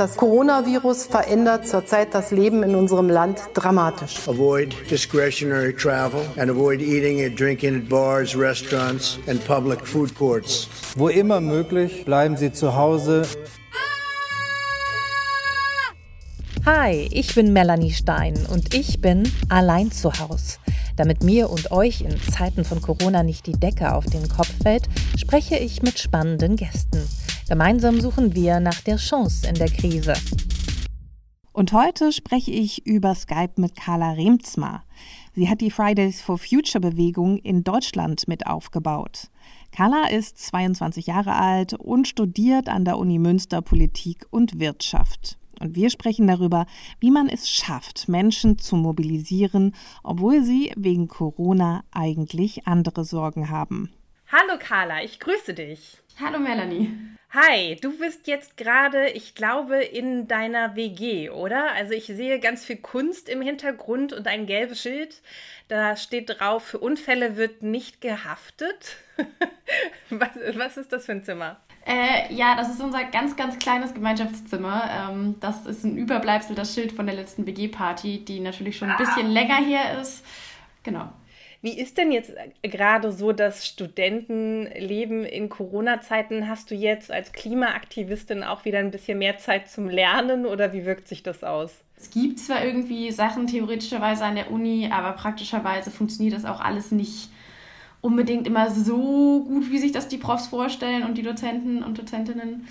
Das Coronavirus verändert zurzeit das Leben in unserem Land dramatisch. Avoid discretionary travel and avoid eating and drinking at bars, restaurants and public food courts. Wo immer möglich, bleiben Sie zu Hause. Hi, ich bin Melanie Stein und ich bin allein zu Hause. Damit mir und euch in Zeiten von Corona nicht die Decke auf den Kopf fällt, spreche ich mit spannenden Gästen. Gemeinsam suchen wir nach der Chance in der Krise. Und heute spreche ich über Skype mit Carla Remzma. Sie hat die Fridays for Future Bewegung in Deutschland mit aufgebaut. Carla ist 22 Jahre alt und studiert an der Uni Münster Politik und Wirtschaft. Und wir sprechen darüber, wie man es schafft, Menschen zu mobilisieren, obwohl sie wegen Corona eigentlich andere Sorgen haben. Hallo Carla, ich grüße dich. Hallo Melanie. Hi, du bist jetzt gerade, ich glaube, in deiner WG, oder? Also ich sehe ganz viel Kunst im Hintergrund und ein gelbes Schild. Da steht drauf, für Unfälle wird nicht gehaftet. was, was ist das für ein Zimmer? Äh, ja, das ist unser ganz, ganz kleines Gemeinschaftszimmer. Ähm, das ist ein Überbleibsel, das Schild von der letzten WG-Party, die natürlich schon ein bisschen länger her ist. Genau. Wie ist denn jetzt gerade so das Studentenleben in Corona-Zeiten? Hast du jetzt als Klimaaktivistin auch wieder ein bisschen mehr Zeit zum Lernen oder wie wirkt sich das aus? Es gibt zwar irgendwie Sachen theoretischerweise an der Uni, aber praktischerweise funktioniert das auch alles nicht unbedingt immer so gut, wie sich das die Profs vorstellen und die Dozenten und Dozentinnen.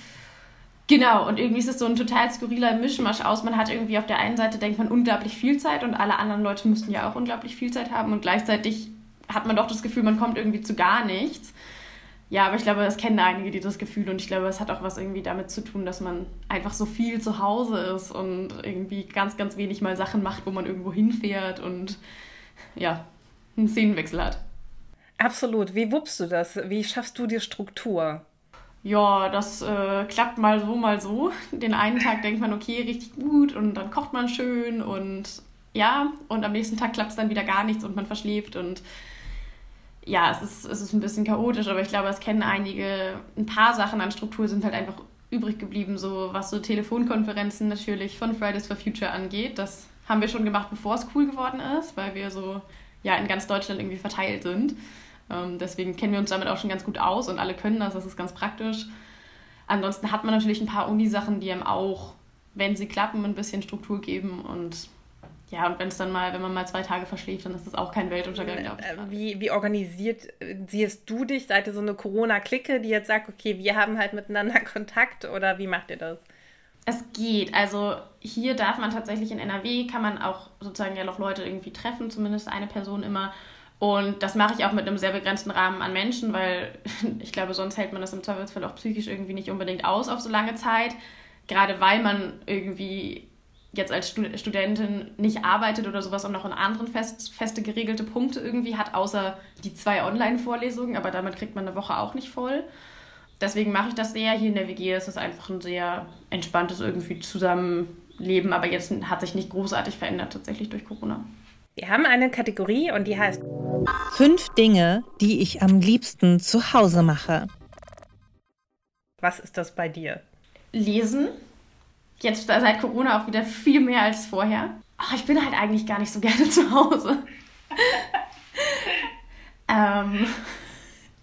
Genau, und irgendwie ist es so ein total skurriler Mischmasch aus. Man hat irgendwie auf der einen Seite, denkt man, unglaublich viel Zeit und alle anderen Leute müssten ja auch unglaublich viel Zeit haben und gleichzeitig hat man doch das Gefühl, man kommt irgendwie zu gar nichts. Ja, aber ich glaube, das kennen einige, die das Gefühl und ich glaube, es hat auch was irgendwie damit zu tun, dass man einfach so viel zu Hause ist und irgendwie ganz, ganz wenig mal Sachen macht, wo man irgendwo hinfährt und ja, einen Szenenwechsel hat. Absolut. Wie wuppst du das? Wie schaffst du dir Struktur? Ja, das äh, klappt mal so, mal so. Den einen Tag denkt man, okay, richtig gut und dann kocht man schön und ja, und am nächsten Tag klappt es dann wieder gar nichts und man verschläft und ja, es ist, es ist ein bisschen chaotisch, aber ich glaube, es kennen einige. Ein paar Sachen an Struktur sind halt einfach übrig geblieben, so was so Telefonkonferenzen natürlich von Fridays for Future angeht. Das haben wir schon gemacht, bevor es cool geworden ist, weil wir so ja in ganz Deutschland irgendwie verteilt sind. Ähm, deswegen kennen wir uns damit auch schon ganz gut aus und alle können das, das ist ganz praktisch. Ansonsten hat man natürlich ein paar Uni-Sachen, die einem auch, wenn sie klappen, ein bisschen Struktur geben und ja, und wenn es dann mal, wenn man mal zwei Tage verschläft, dann ist das auch kein Weltuntergang, glaube ich. Äh, wie, wie organisiert siehst du dich? Seid ihr so eine Corona-Clique, die jetzt sagt, okay, wir haben halt miteinander Kontakt oder wie macht ihr das? Es geht. Also hier darf man tatsächlich in NRW, kann man auch sozusagen ja noch Leute irgendwie treffen, zumindest eine Person immer. Und das mache ich auch mit einem sehr begrenzten Rahmen an Menschen, weil ich glaube, sonst hält man das im Zweifelsfall auch psychisch irgendwie nicht unbedingt aus auf so lange Zeit. Gerade weil man irgendwie jetzt als Studentin nicht arbeitet oder sowas und noch in anderen fest, feste geregelte Punkte irgendwie hat, außer die zwei Online-Vorlesungen, aber damit kriegt man eine Woche auch nicht voll. Deswegen mache ich das sehr. Hier in der WG ist es einfach ein sehr entspanntes irgendwie Zusammenleben, aber jetzt hat sich nicht großartig verändert tatsächlich durch Corona. Wir haben eine Kategorie und die heißt Fünf Dinge, die ich am liebsten zu Hause mache. Was ist das bei dir? Lesen. Jetzt seit Corona auch wieder viel mehr als vorher. Ach, ich bin halt eigentlich gar nicht so gerne zu Hause. ähm,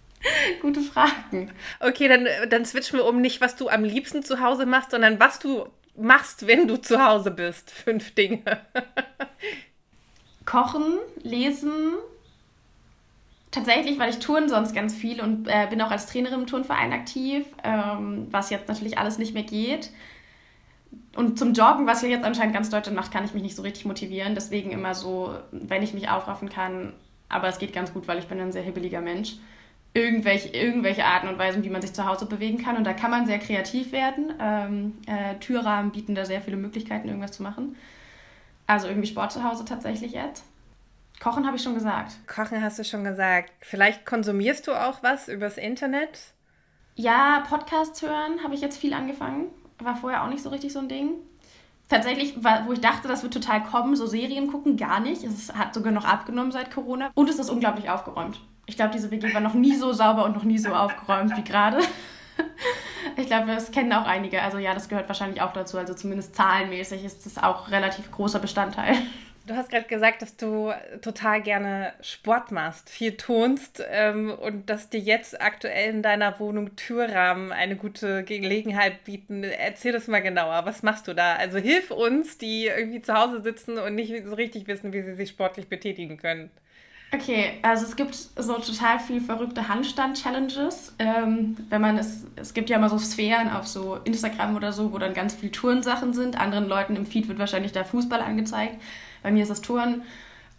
gute Fragen. Okay, dann, dann switchen wir um nicht, was du am liebsten zu Hause machst, sondern was du machst, wenn du zu Hause bist. Fünf Dinge. Kochen, Lesen. Tatsächlich, weil ich turn sonst ganz viel und äh, bin auch als Trainerin im Turnverein aktiv, ähm, was jetzt natürlich alles nicht mehr geht. Und zum Joggen, was ja jetzt anscheinend ganz Deutschland macht, kann ich mich nicht so richtig motivieren. Deswegen immer so, wenn ich mich aufraffen kann, aber es geht ganz gut, weil ich bin ein sehr hibbeliger Mensch. Irgendwelche, irgendwelche Arten und Weisen, wie man sich zu Hause bewegen kann. Und da kann man sehr kreativ werden. Ähm, äh, Türrahmen bieten da sehr viele Möglichkeiten, irgendwas zu machen. Also irgendwie Sport zu Hause tatsächlich jetzt. Kochen habe ich schon gesagt. Kochen hast du schon gesagt. Vielleicht konsumierst du auch was übers Internet? Ja, Podcasts hören habe ich jetzt viel angefangen. War vorher auch nicht so richtig so ein Ding. Tatsächlich, wo ich dachte, das wird total kommen, so Serien gucken, gar nicht. Es hat sogar noch abgenommen seit Corona. Und es ist unglaublich aufgeräumt. Ich glaube, diese WG war noch nie so sauber und noch nie so aufgeräumt wie gerade. ich glaube, das kennen auch einige. Also ja, das gehört wahrscheinlich auch dazu. Also zumindest zahlenmäßig ist das auch relativ großer Bestandteil. Du hast gerade gesagt, dass du total gerne Sport machst, viel tonst ähm, und dass dir jetzt aktuell in deiner Wohnung Türrahmen eine gute Gelegenheit bieten. Erzähl das mal genauer. Was machst du da? Also hilf uns, die irgendwie zu Hause sitzen und nicht so richtig wissen, wie sie sich sportlich betätigen können. Okay, also es gibt so total viel verrückte Handstand-Challenges. Ähm, wenn man es, es gibt ja immer so Sphären auf so Instagram oder so, wo dann ganz viel Tourensachen sind. Anderen Leuten im Feed wird wahrscheinlich der Fußball angezeigt. Bei mir ist das Touren.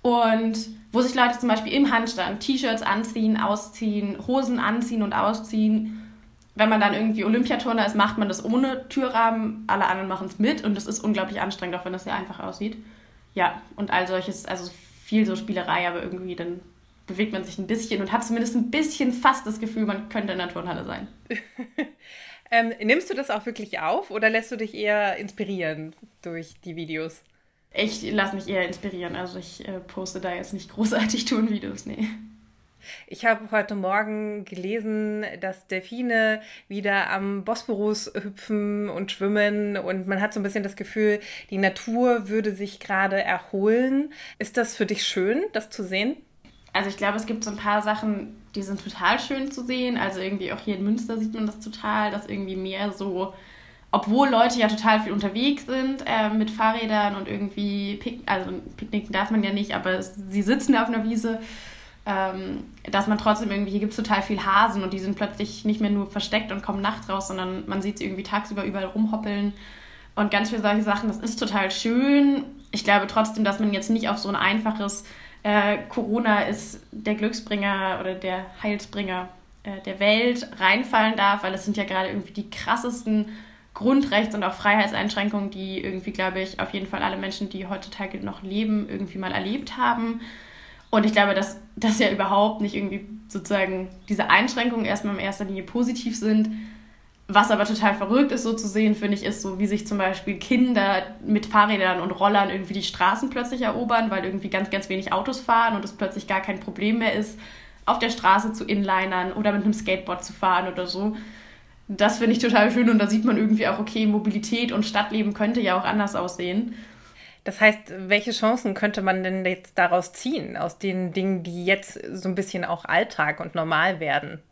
Und wo sich Leute zum Beispiel im Handstand T-Shirts anziehen, ausziehen, Hosen anziehen und ausziehen. Wenn man dann irgendwie Olympiaturner ist, macht man das ohne Türrahmen. Alle anderen machen es mit und das ist unglaublich anstrengend, auch wenn das sehr einfach aussieht. Ja, und all solches, also viel so Spielerei, aber irgendwie dann bewegt man sich ein bisschen und hat zumindest ein bisschen fast das Gefühl, man könnte in der Turnhalle sein. ähm, nimmst du das auch wirklich auf oder lässt du dich eher inspirieren durch die Videos? Ich lasse mich eher inspirieren. Also ich äh, poste da jetzt nicht großartig Turnvideos, nee. Ich habe heute Morgen gelesen, dass Delfine wieder am Bosporus hüpfen und schwimmen und man hat so ein bisschen das Gefühl, die Natur würde sich gerade erholen. Ist das für dich schön, das zu sehen? Also ich glaube, es gibt so ein paar Sachen, die sind total schön zu sehen. Also irgendwie auch hier in Münster sieht man das total, dass irgendwie mehr so, obwohl Leute ja total viel unterwegs sind äh, mit Fahrrädern und irgendwie, Pick also Picknicken darf man ja nicht, aber sie sitzen auf einer Wiese ähm, dass man trotzdem irgendwie, hier gibt es total viel Hasen und die sind plötzlich nicht mehr nur versteckt und kommen nachts raus, sondern man sieht sie irgendwie tagsüber überall rumhoppeln und ganz viele solche Sachen. Das ist total schön. Ich glaube trotzdem, dass man jetzt nicht auf so ein einfaches äh, Corona ist der Glücksbringer oder der Heilsbringer äh, der Welt reinfallen darf, weil es sind ja gerade irgendwie die krassesten Grundrechts- und auch Freiheitseinschränkungen, die irgendwie, glaube ich, auf jeden Fall alle Menschen, die heutzutage noch leben, irgendwie mal erlebt haben. Und ich glaube, dass das ja überhaupt nicht irgendwie sozusagen diese Einschränkungen erstmal in erster Linie positiv sind. Was aber total verrückt ist, so zu sehen, finde ich, ist so, wie sich zum Beispiel Kinder mit Fahrrädern und Rollern irgendwie die Straßen plötzlich erobern, weil irgendwie ganz, ganz wenig Autos fahren und es plötzlich gar kein Problem mehr ist, auf der Straße zu Inlinern oder mit einem Skateboard zu fahren oder so. Das finde ich total schön und da sieht man irgendwie auch, okay, Mobilität und Stadtleben könnte ja auch anders aussehen. Das heißt, welche Chancen könnte man denn jetzt daraus ziehen, aus den Dingen, die jetzt so ein bisschen auch Alltag und normal werden?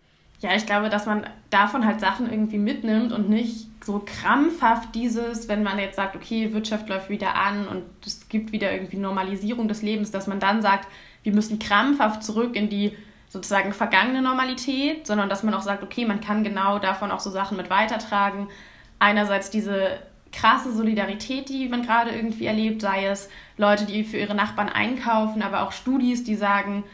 Ja, ich glaube, dass man davon halt Sachen irgendwie mitnimmt und nicht so krampfhaft dieses, wenn man jetzt sagt, okay, Wirtschaft läuft wieder an und es gibt wieder irgendwie Normalisierung des Lebens, dass man dann sagt, wir müssen krampfhaft zurück in die sozusagen vergangene Normalität, sondern dass man auch sagt, okay, man kann genau davon auch so Sachen mit weitertragen. Einerseits diese krasse Solidarität, die man gerade irgendwie erlebt, sei es Leute, die für ihre Nachbarn einkaufen, aber auch Studis, die sagen,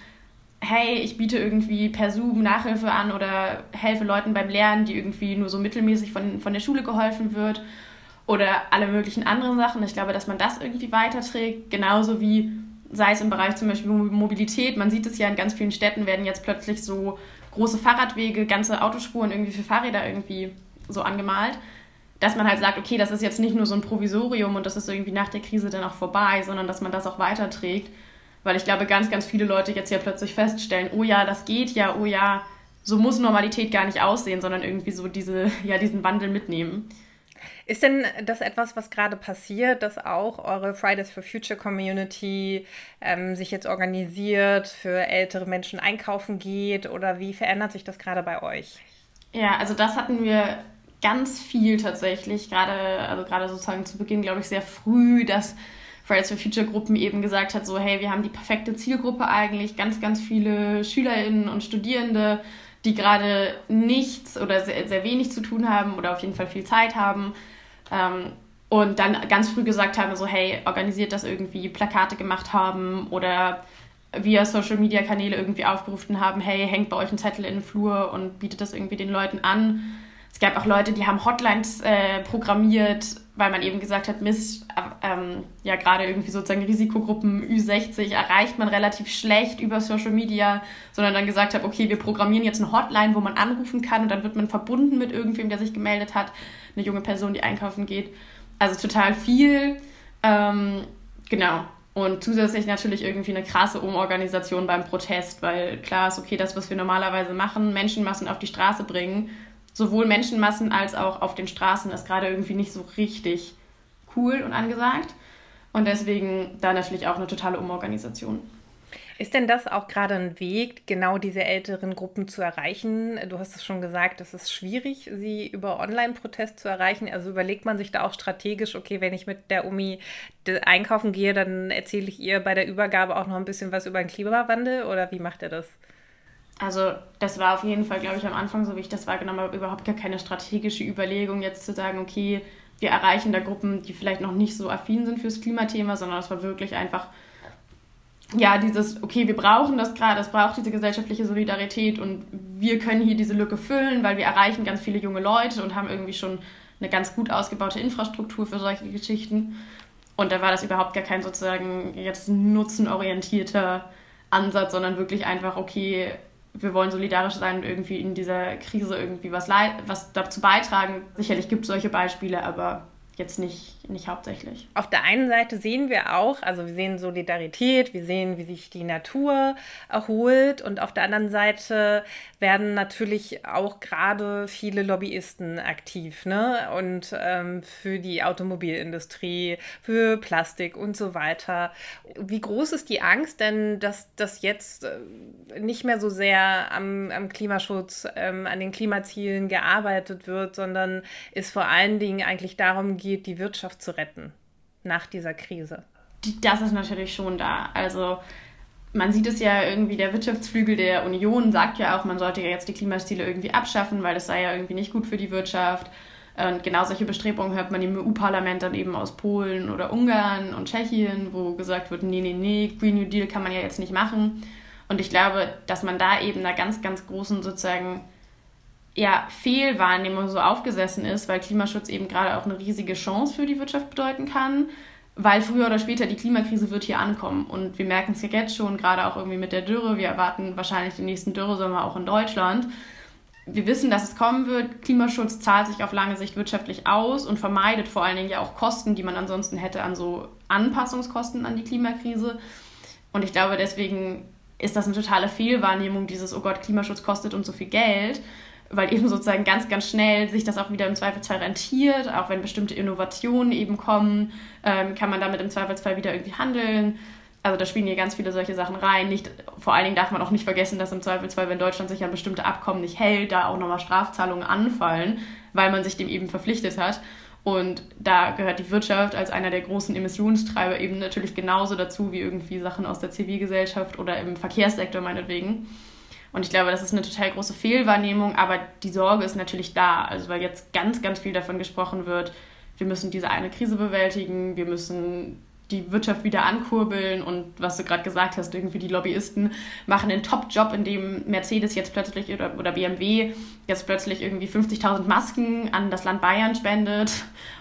hey, ich biete irgendwie per Zoom Nachhilfe an oder helfe Leuten beim Lernen, die irgendwie nur so mittelmäßig von, von der Schule geholfen wird oder alle möglichen anderen Sachen. Ich glaube, dass man das irgendwie weiterträgt, genauso wie sei es im Bereich zum Beispiel Mobilität. Man sieht es ja in ganz vielen Städten werden jetzt plötzlich so große Fahrradwege, ganze Autospuren irgendwie für Fahrräder irgendwie so angemalt dass man halt sagt, okay, das ist jetzt nicht nur so ein Provisorium und das ist irgendwie nach der Krise dann auch vorbei, sondern dass man das auch weiterträgt. Weil ich glaube, ganz, ganz viele Leute jetzt ja plötzlich feststellen, oh ja, das geht ja, oh ja, so muss Normalität gar nicht aussehen, sondern irgendwie so diese, ja, diesen Wandel mitnehmen. Ist denn das etwas, was gerade passiert, dass auch eure Fridays for Future Community ähm, sich jetzt organisiert, für ältere Menschen einkaufen geht oder wie verändert sich das gerade bei euch? Ja, also das hatten wir ganz viel tatsächlich, gerade, also gerade sozusagen zu Beginn, glaube ich, sehr früh, dass Fridays for Future Gruppen eben gesagt hat, so, hey, wir haben die perfekte Zielgruppe eigentlich, ganz, ganz viele SchülerInnen und Studierende, die gerade nichts oder sehr, sehr wenig zu tun haben oder auf jeden Fall viel Zeit haben. Ähm, und dann ganz früh gesagt haben, so, hey, organisiert das irgendwie, Plakate gemacht haben oder via Social Media Kanäle irgendwie aufgerufen haben, hey, hängt bei euch ein Zettel in den Flur und bietet das irgendwie den Leuten an es gab auch Leute, die haben Hotlines äh, programmiert, weil man eben gesagt hat, Mist, äh, ähm, ja gerade irgendwie sozusagen Risikogruppen Ü60 erreicht man relativ schlecht über Social Media, sondern dann gesagt hat, okay, wir programmieren jetzt eine Hotline, wo man anrufen kann und dann wird man verbunden mit irgendwem, der sich gemeldet hat, eine junge Person, die einkaufen geht. Also total viel. Ähm, genau. Und zusätzlich natürlich irgendwie eine krasse Umorganisation beim Protest, weil klar ist, okay, das, was wir normalerweise machen, Menschenmassen auf die Straße bringen, sowohl Menschenmassen als auch auf den Straßen ist gerade irgendwie nicht so richtig cool und angesagt. Und deswegen da natürlich auch eine totale Umorganisation. Ist denn das auch gerade ein Weg, genau diese älteren Gruppen zu erreichen? Du hast es schon gesagt, es ist schwierig, sie über Online-Protest zu erreichen. Also überlegt man sich da auch strategisch, okay, wenn ich mit der Umi einkaufen gehe, dann erzähle ich ihr bei der Übergabe auch noch ein bisschen was über den Klimawandel oder wie macht er das? Also das war auf jeden Fall, glaube ich, am Anfang, so wie ich das wahrgenommen habe, überhaupt gar keine strategische Überlegung, jetzt zu sagen, okay, wir erreichen da Gruppen, die vielleicht noch nicht so affin sind fürs Klimathema, sondern es war wirklich einfach, ja, dieses, okay, wir brauchen das gerade, es braucht diese gesellschaftliche Solidarität und wir können hier diese Lücke füllen, weil wir erreichen ganz viele junge Leute und haben irgendwie schon eine ganz gut ausgebaute Infrastruktur für solche Geschichten. Und da war das überhaupt gar kein sozusagen jetzt nutzenorientierter Ansatz, sondern wirklich einfach, okay, wir wollen solidarisch sein und irgendwie in dieser Krise irgendwie was, was dazu beitragen. Sicherlich gibt es solche Beispiele, aber jetzt nicht, nicht hauptsächlich. Auf der einen Seite sehen wir auch, also wir sehen Solidarität, wir sehen, wie sich die Natur erholt und auf der anderen Seite werden natürlich auch gerade viele Lobbyisten aktiv, ne? Und ähm, für die Automobilindustrie, für Plastik und so weiter. Wie groß ist die Angst denn, dass das jetzt äh, nicht mehr so sehr am, am Klimaschutz, ähm, an den Klimazielen gearbeitet wird, sondern es vor allen Dingen eigentlich darum geht, die Wirtschaft zu retten nach dieser Krise? Das ist natürlich schon da. Also man sieht es ja irgendwie, der Wirtschaftsflügel der Union sagt ja auch, man sollte ja jetzt die Klimaziele irgendwie abschaffen, weil das sei ja irgendwie nicht gut für die Wirtschaft. Und genau solche Bestrebungen hört man im EU-Parlament dann eben aus Polen oder Ungarn und Tschechien, wo gesagt wird, nee, nee, nee, Green New Deal kann man ja jetzt nicht machen. Und ich glaube, dass man da eben einer ganz, ganz großen sozusagen ja, Fehlwahrnehmung so aufgesessen ist, weil Klimaschutz eben gerade auch eine riesige Chance für die Wirtschaft bedeuten kann weil früher oder später die Klimakrise wird hier ankommen. Und wir merken es ja jetzt schon, gerade auch irgendwie mit der Dürre. Wir erwarten wahrscheinlich den nächsten Dürresommer auch in Deutschland. Wir wissen, dass es kommen wird. Klimaschutz zahlt sich auf lange Sicht wirtschaftlich aus und vermeidet vor allen Dingen ja auch Kosten, die man ansonsten hätte an so Anpassungskosten an die Klimakrise. Und ich glaube, deswegen ist das eine totale Fehlwahrnehmung, dieses, oh Gott, Klimaschutz kostet uns so viel Geld weil eben sozusagen ganz, ganz schnell sich das auch wieder im Zweifelsfall rentiert, auch wenn bestimmte Innovationen eben kommen, ähm, kann man damit im Zweifelsfall wieder irgendwie handeln. Also da spielen hier ganz viele solche Sachen rein. Nicht, vor allen Dingen darf man auch nicht vergessen, dass im Zweifelsfall, wenn Deutschland sich an bestimmte Abkommen nicht hält, da auch nochmal Strafzahlungen anfallen, weil man sich dem eben verpflichtet hat. Und da gehört die Wirtschaft als einer der großen Emissionstreiber eben natürlich genauso dazu wie irgendwie Sachen aus der Zivilgesellschaft oder im Verkehrssektor meinetwegen. Und ich glaube, das ist eine total große Fehlwahrnehmung, aber die Sorge ist natürlich da. Also weil jetzt ganz, ganz viel davon gesprochen wird, wir müssen diese eine Krise bewältigen, wir müssen die Wirtschaft wieder ankurbeln und was du gerade gesagt hast, irgendwie die Lobbyisten machen einen Top-Job, in dem Mercedes jetzt plötzlich oder, oder BMW jetzt plötzlich irgendwie 50.000 Masken an das Land Bayern spendet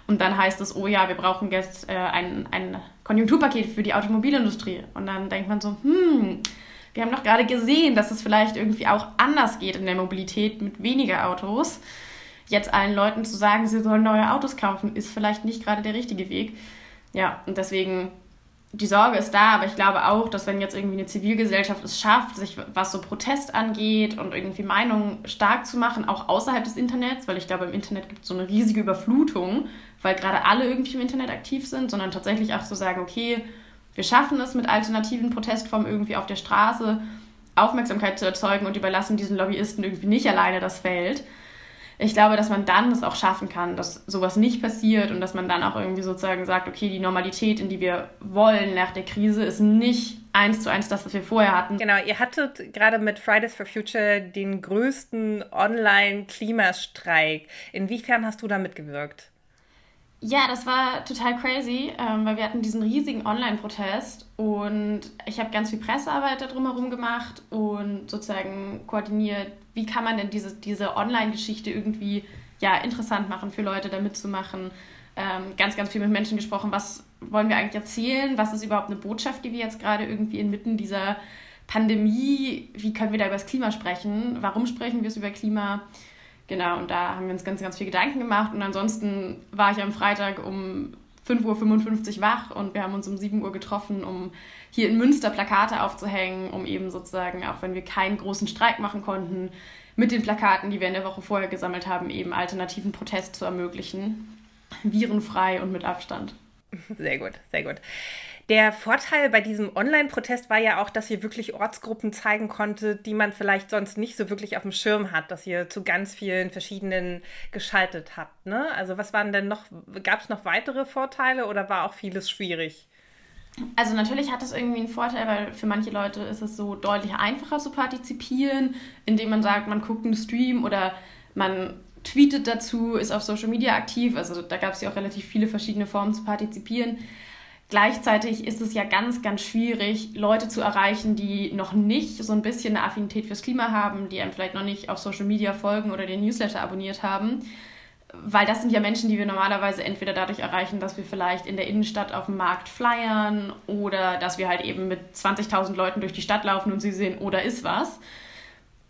und dann heißt es, oh ja, wir brauchen jetzt äh, ein, ein Konjunkturpaket für die Automobilindustrie und dann denkt man so, hm, wir haben doch gerade gesehen, dass es vielleicht irgendwie auch anders geht in der Mobilität mit weniger Autos. Jetzt allen Leuten zu sagen, sie sollen neue Autos kaufen, ist vielleicht nicht gerade der richtige Weg. Ja, und deswegen, die Sorge ist da, aber ich glaube auch, dass wenn jetzt irgendwie eine Zivilgesellschaft es schafft, sich was so Protest angeht und irgendwie Meinungen stark zu machen, auch außerhalb des Internets, weil ich glaube, im Internet gibt es so eine riesige Überflutung, weil gerade alle irgendwie im Internet aktiv sind, sondern tatsächlich auch zu sagen, okay, wir schaffen es mit alternativen Protestformen irgendwie auf der Straße Aufmerksamkeit zu erzeugen und überlassen diesen Lobbyisten irgendwie nicht alleine das Feld. Ich glaube, dass man dann es auch schaffen kann, dass sowas nicht passiert und dass man dann auch irgendwie sozusagen sagt, okay, die Normalität, in die wir wollen nach der Krise, ist nicht eins zu eins das, was wir vorher hatten. Genau, ihr hattet gerade mit Fridays for Future den größten Online-Klimastreik. Inwiefern hast du da mitgewirkt? Ja, das war total crazy, ähm, weil wir hatten diesen riesigen Online-Protest und ich habe ganz viel Pressearbeit da drumherum gemacht und sozusagen koordiniert, wie kann man denn diese, diese Online-Geschichte irgendwie ja, interessant machen für Leute, da mitzumachen. Ähm, ganz, ganz viel mit Menschen gesprochen, was wollen wir eigentlich erzählen, was ist überhaupt eine Botschaft, die wir jetzt gerade irgendwie inmitten dieser Pandemie, wie können wir da über das Klima sprechen, warum sprechen wir es über Klima Genau, und da haben wir uns ganz, ganz viel Gedanken gemacht. Und ansonsten war ich am Freitag um 5.55 Uhr wach und wir haben uns um 7 Uhr getroffen, um hier in Münster Plakate aufzuhängen, um eben sozusagen, auch wenn wir keinen großen Streik machen konnten, mit den Plakaten, die wir in der Woche vorher gesammelt haben, eben alternativen Protest zu ermöglichen. Virenfrei und mit Abstand. Sehr gut, sehr gut. Der Vorteil bei diesem Online-Protest war ja auch, dass ihr wirklich Ortsgruppen zeigen konntet, die man vielleicht sonst nicht so wirklich auf dem Schirm hat, dass ihr zu ganz vielen verschiedenen geschaltet habt. Ne? Also was waren denn noch, gab es noch weitere Vorteile oder war auch vieles schwierig? Also natürlich hat es irgendwie einen Vorteil, weil für manche Leute ist es so deutlich einfacher zu partizipieren, indem man sagt, man guckt einen Stream oder man tweetet dazu, ist auf Social Media aktiv. Also da gab es ja auch relativ viele verschiedene Formen zu partizipieren. Gleichzeitig ist es ja ganz, ganz schwierig, Leute zu erreichen, die noch nicht so ein bisschen eine Affinität fürs Klima haben, die einem vielleicht noch nicht auf Social Media folgen oder den Newsletter abonniert haben. Weil das sind ja Menschen, die wir normalerweise entweder dadurch erreichen, dass wir vielleicht in der Innenstadt auf dem Markt flyern oder dass wir halt eben mit 20.000 Leuten durch die Stadt laufen und sie sehen, oder oh, ist was.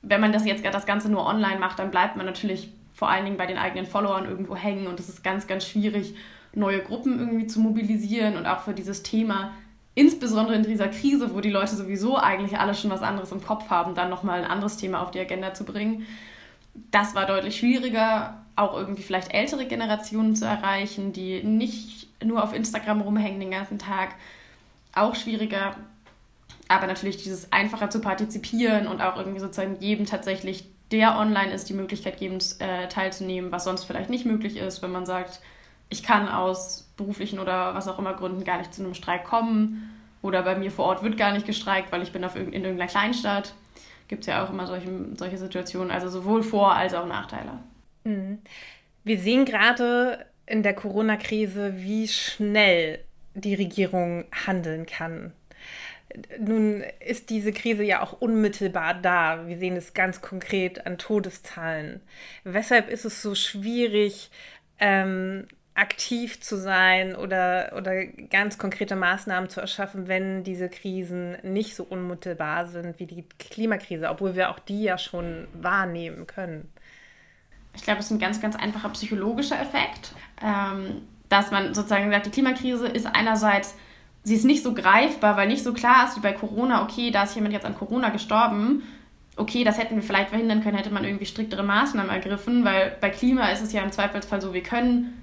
Wenn man das jetzt das Ganze nur online macht, dann bleibt man natürlich vor allen Dingen bei den eigenen Followern irgendwo hängen und es ist ganz, ganz schwierig, neue Gruppen irgendwie zu mobilisieren und auch für dieses Thema, insbesondere in dieser Krise, wo die Leute sowieso eigentlich alle schon was anderes im Kopf haben, dann nochmal ein anderes Thema auf die Agenda zu bringen. Das war deutlich schwieriger, auch irgendwie vielleicht ältere Generationen zu erreichen, die nicht nur auf Instagram rumhängen den ganzen Tag. Auch schwieriger, aber natürlich dieses einfacher zu partizipieren und auch irgendwie sozusagen jedem tatsächlich, der online ist, die Möglichkeit geben, äh, teilzunehmen, was sonst vielleicht nicht möglich ist, wenn man sagt, ich kann aus beruflichen oder was auch immer Gründen gar nicht zu einem Streik kommen oder bei mir vor Ort wird gar nicht gestreikt, weil ich bin auf in irgendeiner Kleinstadt. Gibt es ja auch immer solche, solche Situationen, also sowohl Vor- als auch Nachteile. Mhm. Wir sehen gerade in der Corona-Krise, wie schnell die Regierung handeln kann. Nun ist diese Krise ja auch unmittelbar da. Wir sehen es ganz konkret an Todeszahlen. Weshalb ist es so schwierig, ähm, aktiv zu sein oder, oder ganz konkrete Maßnahmen zu erschaffen, wenn diese Krisen nicht so unmittelbar sind wie die Klimakrise, obwohl wir auch die ja schon wahrnehmen können. Ich glaube, es ist ein ganz, ganz einfacher psychologischer Effekt, ähm, dass man sozusagen sagt, die Klimakrise ist einerseits, sie ist nicht so greifbar, weil nicht so klar ist wie bei Corona, okay, da ist jemand jetzt an Corona gestorben, okay, das hätten wir vielleicht verhindern können, hätte man irgendwie striktere Maßnahmen ergriffen, weil bei Klima ist es ja im Zweifelsfall so, wir können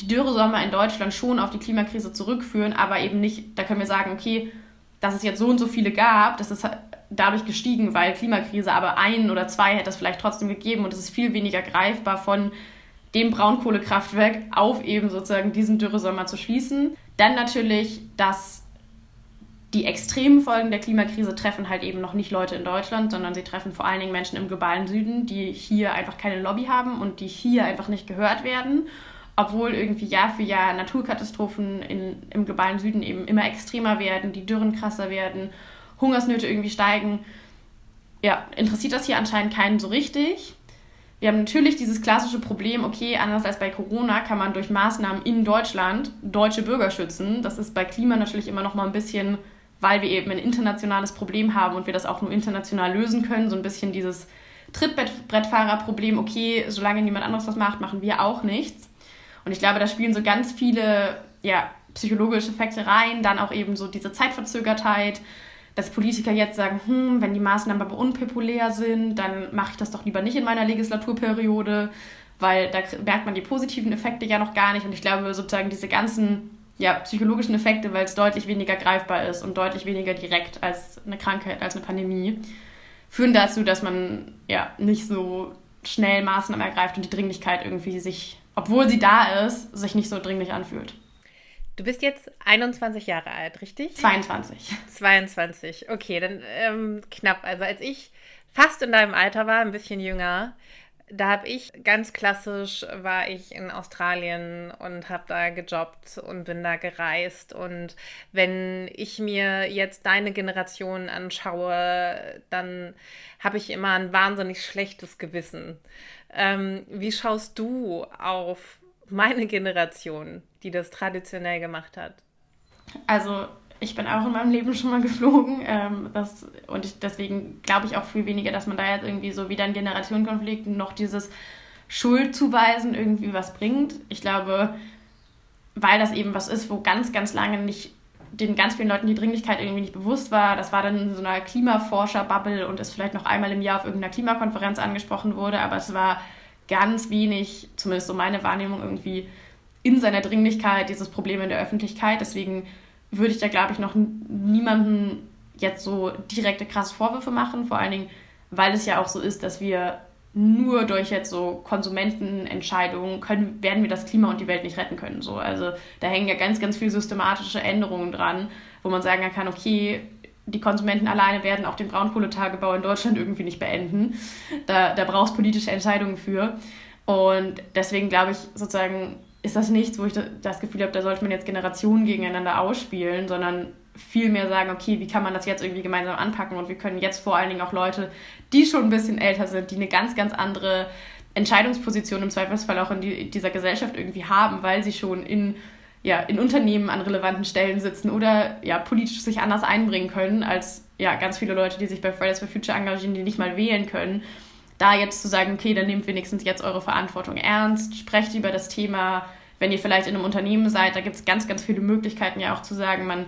die Dürresommer in Deutschland schon auf die Klimakrise zurückführen, aber eben nicht, da können wir sagen, okay, dass es jetzt so und so viele gab, das ist dadurch gestiegen, weil Klimakrise, aber ein oder zwei hätte es vielleicht trotzdem gegeben und es ist viel weniger greifbar von dem Braunkohlekraftwerk auf eben sozusagen diesen Dürresommer zu schließen. Dann natürlich, dass die extremen Folgen der Klimakrise treffen halt eben noch nicht Leute in Deutschland, sondern sie treffen vor allen Dingen Menschen im globalen Süden, die hier einfach keine Lobby haben und die hier einfach nicht gehört werden obwohl irgendwie Jahr für Jahr Naturkatastrophen in, im globalen Süden eben immer extremer werden, die Dürren krasser werden, Hungersnöte irgendwie steigen, ja, interessiert das hier anscheinend keinen so richtig. Wir haben natürlich dieses klassische Problem, okay, anders als bei Corona kann man durch Maßnahmen in Deutschland deutsche Bürger schützen. Das ist bei Klima natürlich immer noch mal ein bisschen, weil wir eben ein internationales Problem haben und wir das auch nur international lösen können, so ein bisschen dieses Trittbrettfahrerproblem, okay, solange niemand anderes was macht, machen wir auch nichts. Und ich glaube, da spielen so ganz viele ja, psychologische Effekte rein, dann auch eben so diese Zeitverzögertheit, dass Politiker jetzt sagen, hm, wenn die Maßnahmen aber unpopulär sind, dann mache ich das doch lieber nicht in meiner Legislaturperiode, weil da merkt man die positiven Effekte ja noch gar nicht. Und ich glaube, sozusagen diese ganzen ja, psychologischen Effekte, weil es deutlich weniger greifbar ist und deutlich weniger direkt als eine Krankheit, als eine Pandemie, führen dazu, dass man ja nicht so schnell Maßnahmen ergreift und die Dringlichkeit irgendwie sich obwohl sie da ist, sich nicht so dringlich anfühlt. Du bist jetzt 21 Jahre alt, richtig? 22. 22, okay, dann ähm, knapp. Also als ich fast in deinem Alter war, ein bisschen jünger, da habe ich ganz klassisch, war ich in Australien und habe da gejobbt und bin da gereist. Und wenn ich mir jetzt deine Generation anschaue, dann habe ich immer ein wahnsinnig schlechtes Gewissen. Ähm, wie schaust du auf meine Generation, die das traditionell gemacht hat? Also ich bin auch in meinem Leben schon mal geflogen. Ähm, das, und ich, deswegen glaube ich auch viel weniger, dass man da jetzt irgendwie so wieder ein Generationenkonflikt noch dieses Schuldzuweisen irgendwie was bringt. Ich glaube, weil das eben was ist, wo ganz, ganz lange nicht den ganz vielen Leuten die Dringlichkeit irgendwie nicht bewusst war. Das war dann in so einer Klimaforscher-Bubble und ist vielleicht noch einmal im Jahr auf irgendeiner Klimakonferenz angesprochen wurde, aber es war ganz wenig, zumindest so meine Wahrnehmung irgendwie, in seiner Dringlichkeit dieses Problem in der Öffentlichkeit. Deswegen würde ich da, glaube ich, noch niemanden jetzt so direkte krasse Vorwürfe machen. Vor allen Dingen, weil es ja auch so ist, dass wir nur durch jetzt so Konsumentenentscheidungen können, werden wir das Klima und die Welt nicht retten können. So. Also da hängen ja ganz, ganz viele systematische Änderungen dran, wo man sagen kann, okay, die Konsumenten alleine werden auch den Braunkohletagebau in Deutschland irgendwie nicht beenden. Da, da brauchst politische Entscheidungen für. Und deswegen glaube ich sozusagen, ist das nichts, wo ich das Gefühl habe, da sollte man jetzt Generationen gegeneinander ausspielen, sondern viel mehr sagen, okay, wie kann man das jetzt irgendwie gemeinsam anpacken und wir können jetzt vor allen Dingen auch Leute, die schon ein bisschen älter sind, die eine ganz, ganz andere Entscheidungsposition im Zweifelsfall auch in die, dieser Gesellschaft irgendwie haben, weil sie schon in, ja, in Unternehmen an relevanten Stellen sitzen oder ja, politisch sich anders einbringen können als ja, ganz viele Leute, die sich bei Fridays for Future engagieren, die nicht mal wählen können. Da jetzt zu sagen, okay, dann nehmt wenigstens jetzt eure Verantwortung ernst, sprecht über das Thema, wenn ihr vielleicht in einem Unternehmen seid, da gibt es ganz, ganz viele Möglichkeiten ja auch zu sagen, man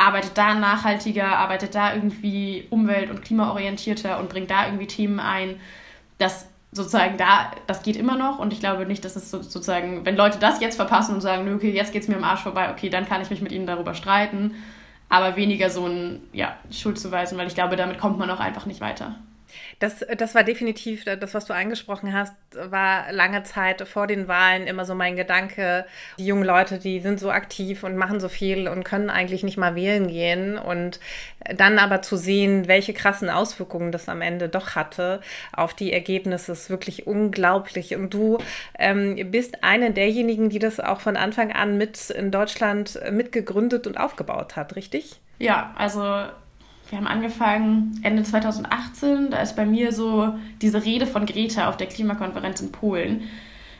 arbeitet da nachhaltiger, arbeitet da irgendwie umwelt- und klimaorientierter und bringt da irgendwie Themen ein. Das sozusagen da, das geht immer noch und ich glaube nicht, dass es sozusagen, wenn Leute das jetzt verpassen und sagen, okay, jetzt geht es mir am Arsch vorbei, okay, dann kann ich mich mit ihnen darüber streiten, aber weniger so ein, ja, Schuldzuweisen, weil ich glaube, damit kommt man auch einfach nicht weiter. Das, das war definitiv, das, was du angesprochen hast, war lange Zeit vor den Wahlen immer so mein Gedanke. Die jungen Leute, die sind so aktiv und machen so viel und können eigentlich nicht mal wählen gehen. Und dann aber zu sehen, welche krassen Auswirkungen das am Ende doch hatte auf die Ergebnisse, ist wirklich unglaublich. Und du ähm, bist eine derjenigen, die das auch von Anfang an mit in Deutschland mitgegründet und aufgebaut hat, richtig? Ja, also wir haben angefangen Ende 2018, da ist bei mir so diese Rede von Greta auf der Klimakonferenz in Polen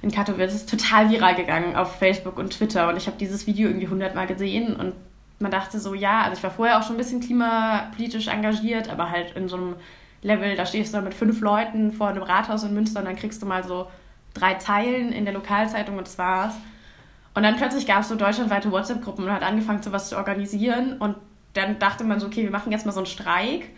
in Katowice. Ist total viral gegangen auf Facebook und Twitter. Und ich habe dieses Video irgendwie hundertmal gesehen. Und man dachte so, ja, also ich war vorher auch schon ein bisschen klimapolitisch engagiert, aber halt in so einem Level, da stehst du dann mit fünf Leuten vor einem Rathaus in Münster und dann kriegst du mal so drei Zeilen in der Lokalzeitung und das war's. Und dann plötzlich gab es so deutschlandweite WhatsApp-Gruppen und hat angefangen, so was zu organisieren. Und dann dachte man so, okay, wir machen jetzt mal so einen Streik.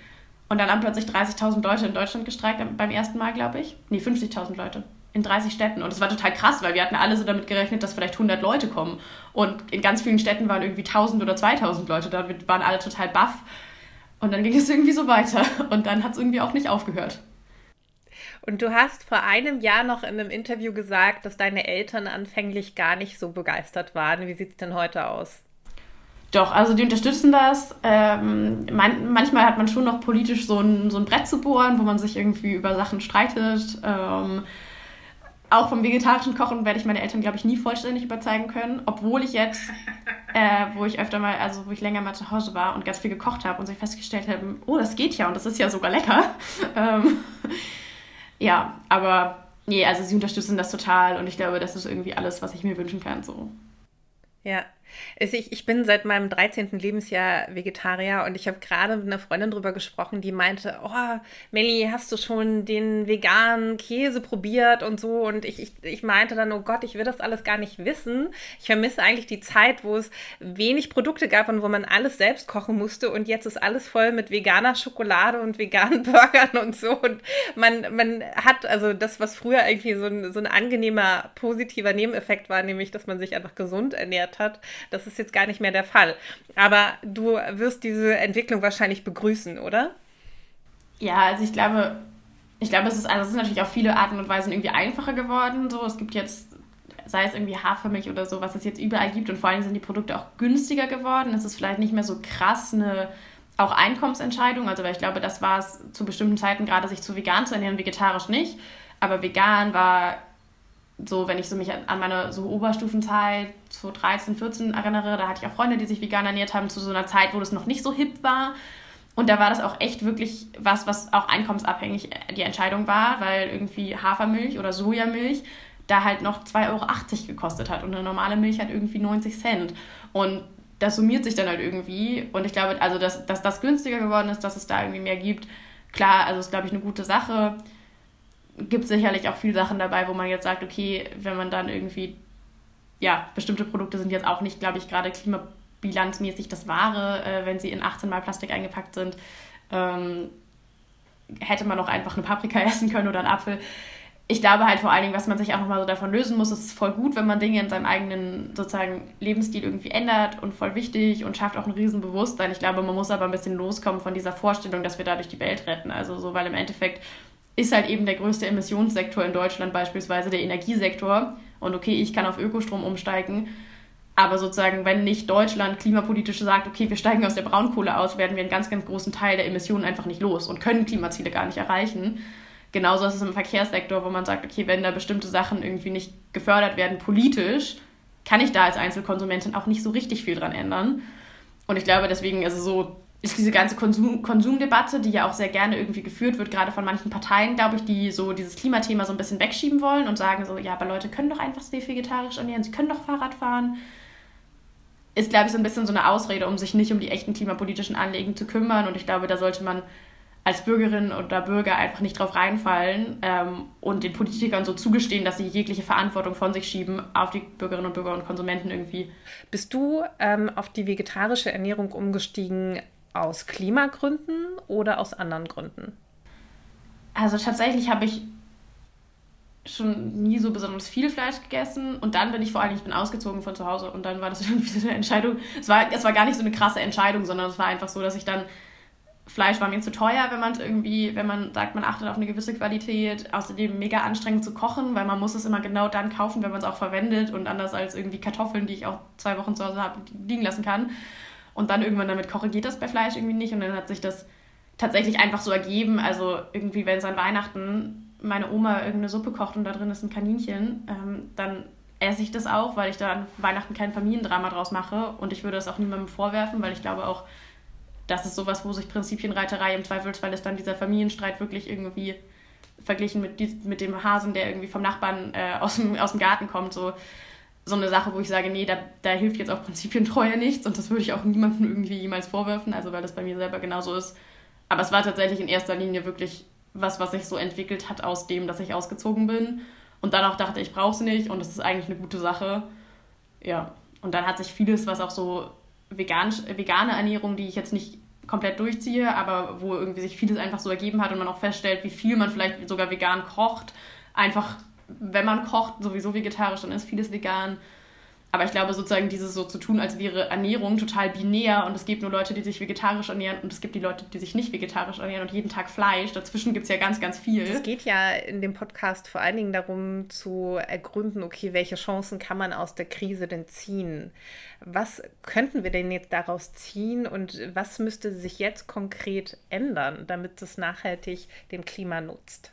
Und dann haben plötzlich 30.000 Leute in Deutschland gestreikt beim ersten Mal, glaube ich. Nee, 50.000 Leute in 30 Städten. Und das war total krass, weil wir hatten alle so damit gerechnet, dass vielleicht 100 Leute kommen. Und in ganz vielen Städten waren irgendwie 1000 oder 2000 Leute da. Waren alle total baff. Und dann ging es irgendwie so weiter. Und dann hat es irgendwie auch nicht aufgehört. Und du hast vor einem Jahr noch in einem Interview gesagt, dass deine Eltern anfänglich gar nicht so begeistert waren. Wie sieht es denn heute aus? Doch, also die unterstützen das. Ähm, man, manchmal hat man schon noch politisch so ein, so ein Brett zu bohren, wo man sich irgendwie über Sachen streitet. Ähm, auch vom vegetarischen Kochen werde ich meine Eltern, glaube ich, nie vollständig überzeugen können. Obwohl ich jetzt, äh, wo ich öfter mal, also wo ich länger mal zu Hause war und ganz viel gekocht habe und sich festgestellt habe, oh, das geht ja und das ist ja sogar lecker. ähm, ja, aber nee, also sie unterstützen das total und ich glaube, das ist irgendwie alles, was ich mir wünschen kann. So. Ja, ich, ich bin seit meinem 13. Lebensjahr Vegetarier und ich habe gerade mit einer Freundin drüber gesprochen, die meinte, oh, Melli, hast du schon den veganen Käse probiert und so? Und ich, ich, ich meinte dann, oh Gott, ich will das alles gar nicht wissen. Ich vermisse eigentlich die Zeit, wo es wenig Produkte gab und wo man alles selbst kochen musste und jetzt ist alles voll mit veganer Schokolade und veganen Burgern und so. Und man, man hat also das, was früher irgendwie so ein, so ein angenehmer, positiver Nebeneffekt war, nämlich, dass man sich einfach gesund ernährt hat, das ist jetzt gar nicht mehr der Fall. Aber du wirst diese Entwicklung wahrscheinlich begrüßen, oder? Ja, also ich glaube, ich glaube, es ist, also es ist natürlich auf viele Arten und Weisen irgendwie einfacher geworden. So, es gibt jetzt, sei es irgendwie Hafermilch oder so, was es jetzt überall gibt und vor allem sind die Produkte auch günstiger geworden. Es ist vielleicht nicht mehr so krass eine auch Einkommensentscheidung. Also, weil ich glaube, das war es zu bestimmten Zeiten gerade, sich zu vegan zu ernähren, vegetarisch nicht. Aber vegan war so, wenn ich so mich an meine so Oberstufenzeit, so 13, 14 erinnere, da hatte ich auch Freunde, die sich vegan ernährt haben, zu so einer Zeit, wo das noch nicht so hip war. Und da war das auch echt wirklich was, was auch einkommensabhängig die Entscheidung war, weil irgendwie Hafermilch oder Sojamilch da halt noch 2,80 Euro gekostet hat und eine normale Milch hat irgendwie 90 Cent. Und das summiert sich dann halt irgendwie. Und ich glaube, also dass, dass das günstiger geworden ist, dass es da irgendwie mehr gibt, klar, also ist, glaube ich, eine gute Sache gibt sicherlich auch viele Sachen dabei, wo man jetzt sagt, okay, wenn man dann irgendwie, ja, bestimmte Produkte sind jetzt auch nicht, glaube ich, gerade klima, bilanzmäßig das Wahre, äh, wenn sie in 18 Mal Plastik eingepackt sind. Ähm, hätte man auch einfach eine Paprika essen können oder einen Apfel. Ich glaube halt vor allen Dingen, was man sich auch nochmal so davon lösen muss, ist voll gut, wenn man Dinge in seinem eigenen sozusagen Lebensstil irgendwie ändert und voll wichtig und schafft auch ein Riesenbewusstsein. Ich glaube, man muss aber ein bisschen loskommen von dieser Vorstellung, dass wir dadurch die Welt retten. Also so, weil im Endeffekt ist halt eben der größte Emissionssektor in Deutschland beispielsweise der Energiesektor. Und okay, ich kann auf Ökostrom umsteigen. Aber sozusagen, wenn nicht Deutschland klimapolitisch sagt, okay, wir steigen aus der Braunkohle aus, werden wir einen ganz, ganz großen Teil der Emissionen einfach nicht los und können Klimaziele gar nicht erreichen. Genauso ist es im Verkehrssektor, wo man sagt, okay, wenn da bestimmte Sachen irgendwie nicht gefördert werden politisch, kann ich da als Einzelkonsumentin auch nicht so richtig viel dran ändern. Und ich glaube, deswegen, also so ist diese ganze Konsum Konsumdebatte, die ja auch sehr gerne irgendwie geführt wird, gerade von manchen Parteien, glaube ich, die so dieses Klimathema so ein bisschen wegschieben wollen und sagen so, ja, aber Leute können doch einfach sich vegetarisch ernähren, sie können doch Fahrrad fahren. Ist, glaube ich, so ein bisschen so eine Ausrede, um sich nicht um die echten klimapolitischen Anliegen zu kümmern. Und ich glaube, da sollte man als Bürgerin oder Bürger einfach nicht drauf reinfallen ähm, und den Politikern so zugestehen, dass sie jegliche Verantwortung von sich schieben auf die Bürgerinnen und Bürger und Konsumenten irgendwie. Bist du ähm, auf die vegetarische Ernährung umgestiegen aus Klimagründen oder aus anderen Gründen? Also tatsächlich habe ich schon nie so besonders viel Fleisch gegessen und dann bin ich vor allem, ich bin ausgezogen von zu Hause und dann war das irgendwie so eine Entscheidung. Es war, es war gar nicht so eine krasse Entscheidung, sondern es war einfach so, dass ich dann Fleisch war mir zu teuer, wenn man es irgendwie, wenn man sagt, man achtet auf eine gewisse Qualität. Außerdem mega anstrengend zu kochen, weil man muss es immer genau dann kaufen, wenn man es auch verwendet und anders als irgendwie Kartoffeln, die ich auch zwei Wochen zu Hause habe, liegen lassen kann. Und dann irgendwann damit koche, geht das bei Fleisch irgendwie nicht. Und dann hat sich das tatsächlich einfach so ergeben. Also irgendwie, wenn es an Weihnachten meine Oma irgendeine Suppe kocht und da drin ist ein Kaninchen, ähm, dann esse ich das auch, weil ich da an Weihnachten kein Familiendrama draus mache. Und ich würde das auch niemandem vorwerfen, weil ich glaube auch, das ist sowas, wo sich Prinzipienreiterei im Zweifelsfall ist dann dieser Familienstreit wirklich irgendwie verglichen mit, mit dem Hasen, der irgendwie vom Nachbarn äh, aus, dem, aus dem Garten kommt. So, so eine Sache, wo ich sage, nee, da, da hilft jetzt auch Prinzipientreue nichts und das würde ich auch niemandem irgendwie jemals vorwerfen, also weil das bei mir selber genauso ist. Aber es war tatsächlich in erster Linie wirklich was, was sich so entwickelt hat aus dem, dass ich ausgezogen bin und dann auch dachte, ich brauche es nicht und das ist eigentlich eine gute Sache. Ja, und dann hat sich vieles, was auch so vegan, vegane Ernährung, die ich jetzt nicht komplett durchziehe, aber wo irgendwie sich vieles einfach so ergeben hat und man auch feststellt, wie viel man vielleicht sogar vegan kocht, einfach wenn man kocht, sowieso vegetarisch, dann ist vieles vegan. Aber ich glaube, sozusagen dieses so zu tun, als wäre Ernährung total binär und es gibt nur Leute, die sich vegetarisch ernähren und es gibt die Leute, die sich nicht vegetarisch ernähren und jeden Tag Fleisch. Dazwischen gibt es ja ganz, ganz viel. Es geht ja in dem Podcast vor allen Dingen darum zu ergründen, okay, welche Chancen kann man aus der Krise denn ziehen? Was könnten wir denn jetzt daraus ziehen und was müsste sich jetzt konkret ändern, damit es nachhaltig dem Klima nutzt?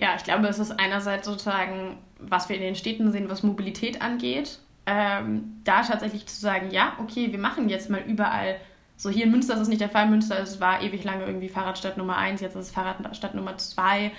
Ja, ich glaube, es ist einerseits sozusagen, was wir in den Städten sehen, was Mobilität angeht. Ähm, da tatsächlich zu sagen, ja, okay, wir machen jetzt mal überall, so hier in Münster ist es nicht der Fall, Münster es war ewig lange irgendwie Fahrradstadt Nummer 1, jetzt ist es Fahrradstadt Nummer 2.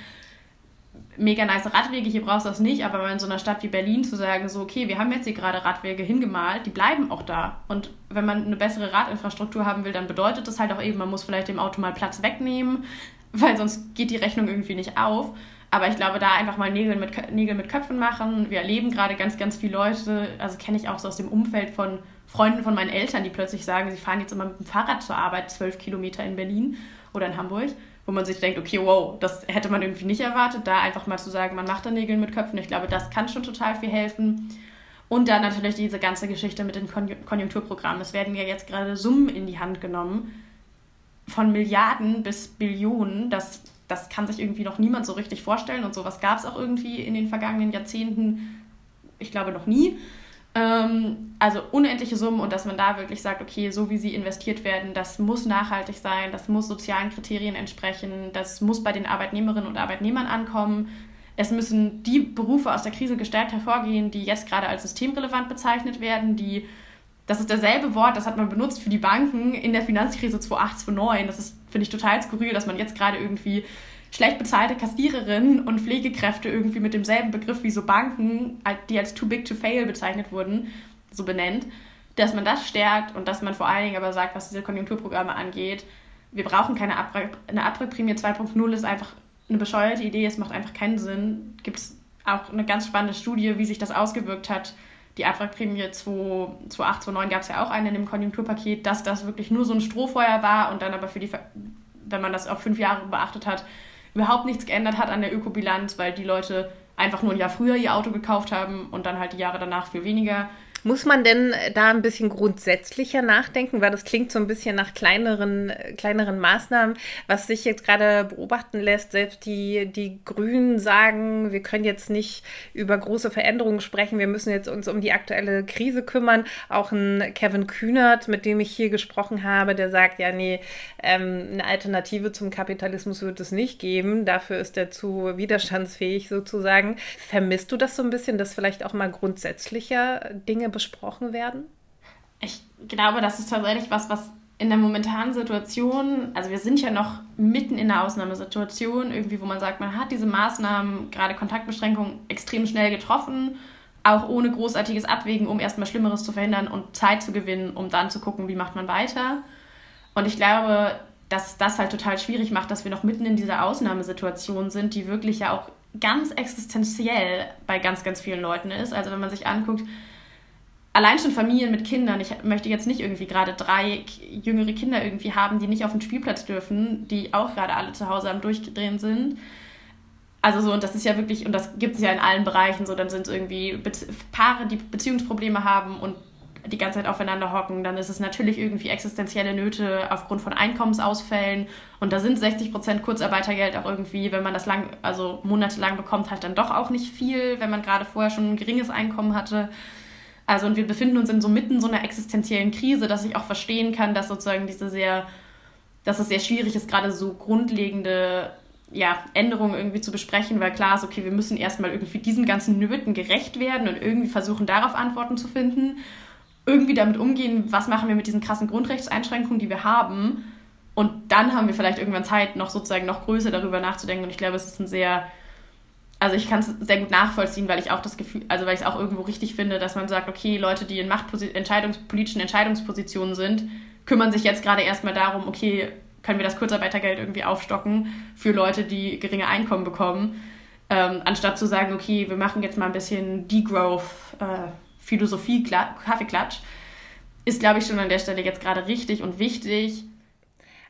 Mega nice Radwege, hier brauchst du das nicht, aber in so einer Stadt wie Berlin zu sagen, so, okay, wir haben jetzt hier gerade Radwege hingemalt, die bleiben auch da. Und wenn man eine bessere Radinfrastruktur haben will, dann bedeutet das halt auch eben, man muss vielleicht dem Auto mal Platz wegnehmen, weil sonst geht die Rechnung irgendwie nicht auf. Aber ich glaube, da einfach mal Nägel mit, Nägel mit Köpfen machen. Wir erleben gerade ganz, ganz viele Leute, also kenne ich auch so aus dem Umfeld von Freunden von meinen Eltern, die plötzlich sagen, sie fahren jetzt immer mit dem Fahrrad zur Arbeit, zwölf Kilometer in Berlin oder in Hamburg, wo man sich denkt, okay, wow, das hätte man irgendwie nicht erwartet, da einfach mal zu sagen, man macht da Nägel mit Köpfen. Ich glaube, das kann schon total viel helfen. Und dann natürlich diese ganze Geschichte mit den Konjunkturprogrammen. Es werden ja jetzt gerade Summen in die Hand genommen, von Milliarden bis Billionen. Das das kann sich irgendwie noch niemand so richtig vorstellen und sowas gab es auch irgendwie in den vergangenen Jahrzehnten, ich glaube noch nie. Ähm, also unendliche Summen und dass man da wirklich sagt, okay, so wie sie investiert werden, das muss nachhaltig sein, das muss sozialen Kriterien entsprechen, das muss bei den Arbeitnehmerinnen und Arbeitnehmern ankommen. Es müssen die Berufe aus der Krise gestärkt hervorgehen, die jetzt gerade als systemrelevant bezeichnet werden, die das ist derselbe Wort, das hat man benutzt für die Banken in der Finanzkrise 2008, 2009. Das ist, finde ich, total skurril, dass man jetzt gerade irgendwie schlecht bezahlte Kassiererinnen und Pflegekräfte irgendwie mit demselben Begriff wie so Banken, die als too big to fail bezeichnet wurden, so benennt, dass man das stärkt und dass man vor allen Dingen aber sagt, was diese Konjunkturprogramme angeht, wir brauchen keine Abrück eine Abrückprämie 2.0 ist einfach eine bescheuerte Idee, es macht einfach keinen Sinn. Gibt es auch eine ganz spannende Studie, wie sich das ausgewirkt hat die Abwrackprämie 2008, 2009 gab es ja auch eine in dem Konjunkturpaket, dass das wirklich nur so ein Strohfeuer war und dann aber für die, wenn man das auf fünf Jahre beachtet hat, überhaupt nichts geändert hat an der Ökobilanz, weil die Leute einfach nur ein Jahr früher ihr Auto gekauft haben und dann halt die Jahre danach viel weniger. Muss man denn da ein bisschen grundsätzlicher nachdenken, weil das klingt so ein bisschen nach kleineren, kleineren Maßnahmen, was sich jetzt gerade beobachten lässt. Selbst die, die Grünen sagen, wir können jetzt nicht über große Veränderungen sprechen, wir müssen jetzt uns um die aktuelle Krise kümmern. Auch ein Kevin Kühnert, mit dem ich hier gesprochen habe, der sagt, ja, nee, ähm, eine Alternative zum Kapitalismus wird es nicht geben. Dafür ist er zu widerstandsfähig sozusagen. Vermisst du das so ein bisschen, dass vielleicht auch mal grundsätzlicher Dinge besprochen werden? Ich glaube, das ist tatsächlich was, was in der momentanen Situation, also wir sind ja noch mitten in der Ausnahmesituation, irgendwie, wo man sagt, man hat diese Maßnahmen, gerade Kontaktbeschränkungen, extrem schnell getroffen, auch ohne großartiges Abwägen, um erstmal Schlimmeres zu verhindern und Zeit zu gewinnen, um dann zu gucken, wie macht man weiter. Und ich glaube, dass das halt total schwierig macht, dass wir noch mitten in dieser Ausnahmesituation sind, die wirklich ja auch ganz existenziell bei ganz, ganz vielen Leuten ist. Also wenn man sich anguckt, allein schon Familien mit Kindern, ich möchte jetzt nicht irgendwie gerade drei jüngere Kinder irgendwie haben, die nicht auf den Spielplatz dürfen, die auch gerade alle zu Hause am Durchdrehen sind. Also so, und das ist ja wirklich, und das gibt es ja in allen Bereichen so, dann sind es irgendwie Be Paare, die Beziehungsprobleme haben und die ganze Zeit aufeinander hocken, dann ist es natürlich irgendwie existenzielle Nöte aufgrund von Einkommensausfällen und da sind 60 Prozent Kurzarbeitergeld auch irgendwie, wenn man das lang, also monatelang bekommt, halt dann doch auch nicht viel, wenn man gerade vorher schon ein geringes Einkommen hatte. Also und wir befinden uns in so mitten so einer existenziellen Krise, dass ich auch verstehen kann, dass sozusagen diese sehr, dass es sehr schwierig ist, gerade so grundlegende ja, Änderungen irgendwie zu besprechen, weil klar ist, okay, wir müssen erstmal irgendwie diesen ganzen Nöten gerecht werden und irgendwie versuchen, darauf Antworten zu finden. Irgendwie damit umgehen, was machen wir mit diesen krassen Grundrechtseinschränkungen, die wir haben. Und dann haben wir vielleicht irgendwann Zeit, noch sozusagen noch größer darüber nachzudenken. Und ich glaube, es ist ein sehr also ich kann es sehr gut nachvollziehen, weil ich auch das Gefühl, also weil ich es auch irgendwo richtig finde, dass man sagt, okay, Leute, die in Machtposi Entscheidungs politischen Entscheidungspositionen sind, kümmern sich jetzt gerade erstmal darum, okay, können wir das Kurzarbeitergeld irgendwie aufstocken für Leute, die geringe Einkommen bekommen, ähm, anstatt zu sagen, okay, wir machen jetzt mal ein bisschen Degrowth, äh, Kaffeeklatsch, ist, glaube ich, schon an der Stelle jetzt gerade richtig und wichtig,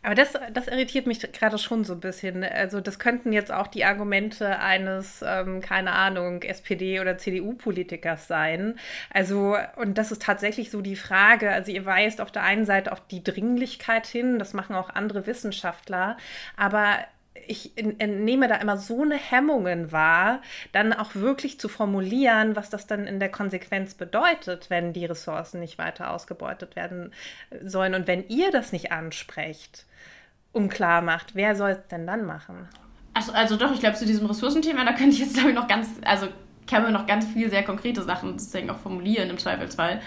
aber das, das irritiert mich gerade schon so ein bisschen. Also das könnten jetzt auch die Argumente eines, ähm, keine Ahnung, SPD- oder CDU-Politikers sein. Also, und das ist tatsächlich so die Frage. Also ihr weist auf der einen Seite auf die Dringlichkeit hin, das machen auch andere Wissenschaftler, aber ich nehme da immer so eine Hemmungen wahr, dann auch wirklich zu formulieren, was das dann in der Konsequenz bedeutet, wenn die Ressourcen nicht weiter ausgebeutet werden sollen. Und wenn ihr das nicht ansprecht, unklar macht, wer soll es denn dann machen? Also, also doch, ich glaube, zu diesem Ressourcenthema, da könnte ich jetzt, glaube ich, noch ganz, also kann man noch ganz viel sehr konkrete Sachen sozusagen auch formulieren im Zweifelsfall.